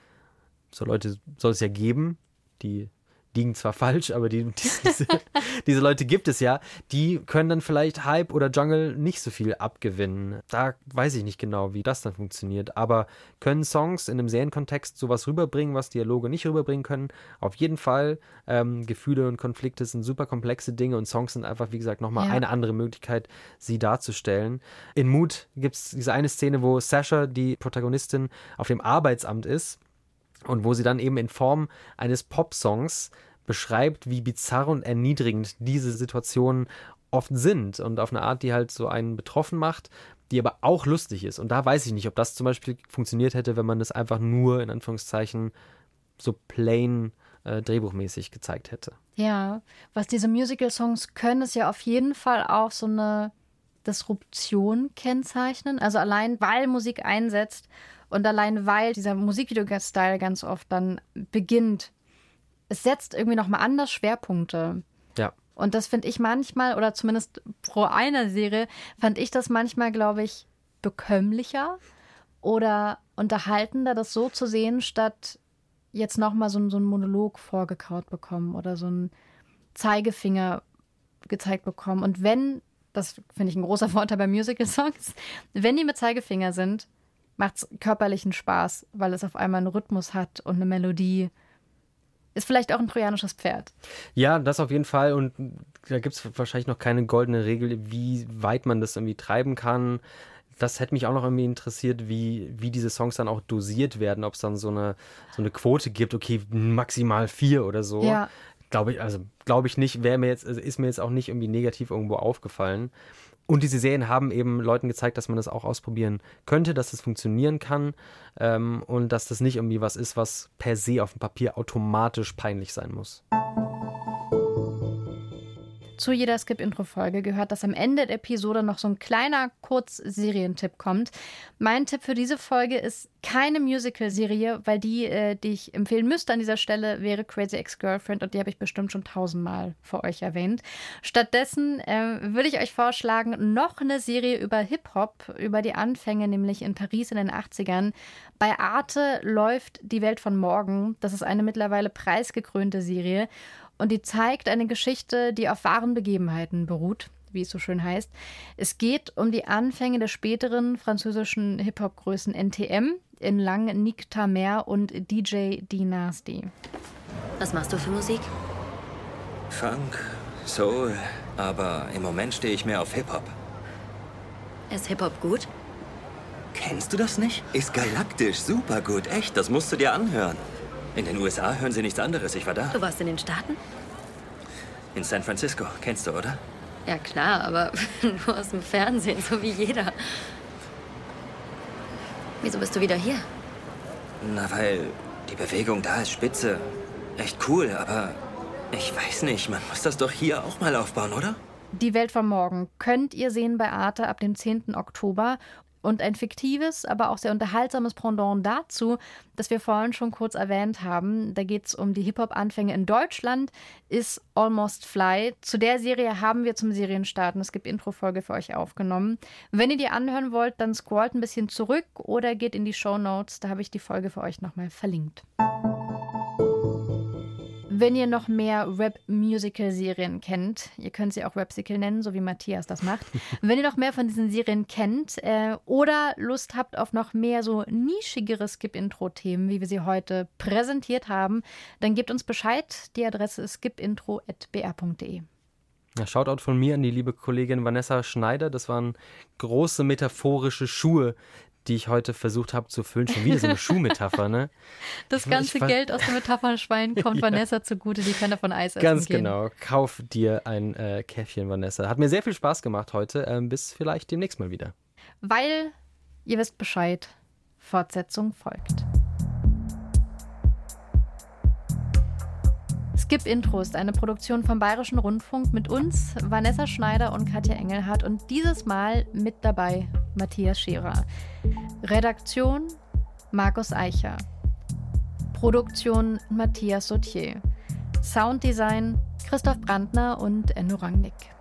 so Leute soll es ja geben, die liegen zwar falsch, aber die, diese, diese Leute gibt es ja, die können dann vielleicht Hype oder Jungle nicht so viel abgewinnen. Da weiß ich nicht genau, wie das dann funktioniert. Aber können Songs in einem Serienkontext sowas rüberbringen, was Dialoge nicht rüberbringen können? Auf jeden Fall. Ähm, Gefühle und Konflikte sind super komplexe Dinge und Songs sind einfach, wie gesagt, nochmal Ja. eine andere Möglichkeit, sie darzustellen. In Mut gibt es diese eine Szene, wo Sasha, die Protagonistin, auf dem Arbeitsamt ist und wo sie dann eben in Form eines Popsongs beschreibt, wie bizarr und erniedrigend diese Situationen oft sind und auf eine Art, die halt so einen betroffen macht, die aber auch lustig ist. Und da weiß ich nicht, ob das zum Beispiel funktioniert hätte, wenn man das einfach nur in Anführungszeichen so plain äh, drehbuchmäßig gezeigt hätte. Ja, was diese Musical-Songs können, ist ja auf jeden Fall auch so eine Disruption kennzeichnen. Also allein, weil Musik einsetzt und allein, weil dieser Musikvideo-Style ganz oft dann beginnt. Es setzt irgendwie nochmal anders Schwerpunkte. Ja. Und das finde ich manchmal, oder zumindest pro einer Serie, fand ich das manchmal, glaube ich, bekömmlicher oder unterhaltender, das so zu sehen, statt jetzt nochmal so, so einen Monolog vorgekaut bekommen oder so einen Zeigefinger gezeigt bekommen. Und wenn, das finde ich ein großer *laughs* Vorteil bei Musical-Songs, wenn die mit Zeigefinger sind, macht es körperlichen Spaß, weil es auf einmal einen Rhythmus hat und eine Melodie. Ist vielleicht auch ein trojanisches Pferd. Ja, das auf jeden Fall. Und da gibt es wahrscheinlich noch keine goldene Regel, wie weit man das irgendwie treiben kann. Das hätte mich auch noch irgendwie interessiert, wie, wie diese Songs dann auch dosiert werden, ob es dann so eine, so eine Quote gibt, okay, maximal vier oder so. Ja. Glaube ich, also glaube ich nicht, wäre mir jetzt, also ist mir jetzt auch nicht irgendwie negativ irgendwo aufgefallen. Und diese Serien haben eben Leuten gezeigt, dass man das auch ausprobieren könnte, dass das funktionieren kann ähm, und dass das nicht irgendwie was ist, was per se auf dem Papier automatisch peinlich sein muss. Zu jeder Skip-Intro-Folge gehört, dass am Ende der Episode noch so ein kleiner Kurz-Serientipp kommt. Mein Tipp für diese Folge ist keine Musical-Serie, weil die, äh, die ich empfehlen müsste an dieser Stelle, wäre Crazy Ex-Girlfriend und die habe ich bestimmt schon tausendmal vor euch erwähnt. Stattdessen äh, würde ich euch vorschlagen, noch eine Serie über Hip-Hop, über die Anfänge, nämlich in Paris in den 80ern. Bei Arte läuft Die Welt von morgen. Das ist eine mittlerweile preisgekrönte Serie. Und die zeigt eine Geschichte, die auf wahren Begebenheiten beruht, wie es so schön heißt. Es geht um die Anfänge der späteren französischen Hip-Hop-Größen NTM in Lang, Nick Tamer und DJ D-Nasty. Was machst du für Musik? Funk, Soul, aber im Moment stehe ich mehr auf Hip-Hop. Ist Hip-Hop gut? Kennst du das nicht? Ist galaktisch, super gut, echt, das musst du dir anhören. In den USA hören sie nichts anderes, ich war da. Du warst in den Staaten? In San Francisco, kennst du, oder? Ja, klar, aber *laughs* nur aus dem Fernsehen, so wie jeder. Wieso bist du wieder hier? Na, weil die Bewegung da ist spitze. Echt cool, aber ich weiß nicht, man muss das doch hier auch mal aufbauen, oder? Die Welt von morgen könnt ihr sehen bei Arte ab dem 10. Oktober. Und ein fiktives, aber auch sehr unterhaltsames Pendant dazu, das wir vorhin schon kurz erwähnt haben, da geht es um die Hip-Hop-Anfänge in Deutschland, ist Almost Fly. Zu der Serie haben wir zum Serienstarten, es gibt Intro-Folge für euch aufgenommen. Wenn ihr die anhören wollt, dann scrollt ein bisschen zurück oder geht in die Show Notes, da habe ich die Folge für euch nochmal verlinkt. Wenn ihr noch mehr Rap-Musical-Serien kennt, ihr könnt sie auch Rapsicle nennen, so wie Matthias das macht. *laughs* Wenn ihr noch mehr von diesen Serien kennt äh, oder Lust habt auf noch mehr so nischigere Skip-Intro-Themen, wie wir sie heute präsentiert haben, dann gebt uns Bescheid. Die Adresse ist skipintro.br.de. Ja, Shoutout von mir an die liebe Kollegin Vanessa Schneider. Das waren große metaphorische Schuhe, die ich heute versucht habe zu füllen. Schon wieder so eine *laughs* Schuhmetapher, ne? Das Ich ganze Geld aus dem Metaphernschwein kommt *laughs* Ja. Vanessa zugute, die kann davon Eis essen Ganz gehen. genau. Kauf dir ein äh, Käffchen, Vanessa. Hat mir sehr viel Spaß gemacht heute. Ähm, bis vielleicht demnächst mal wieder. Weil ihr wisst Bescheid, Fortsetzung folgt. Skip Intro ist eine Produktion vom Bayerischen Rundfunk mit uns, Vanessa Schneider und Katja Engelhardt und dieses Mal mit dabei Matthias Scherer. Redaktion Markus Eicher. Produktion Matthias Sautier. Sounddesign Christoph Brandner und Enno Rangnick.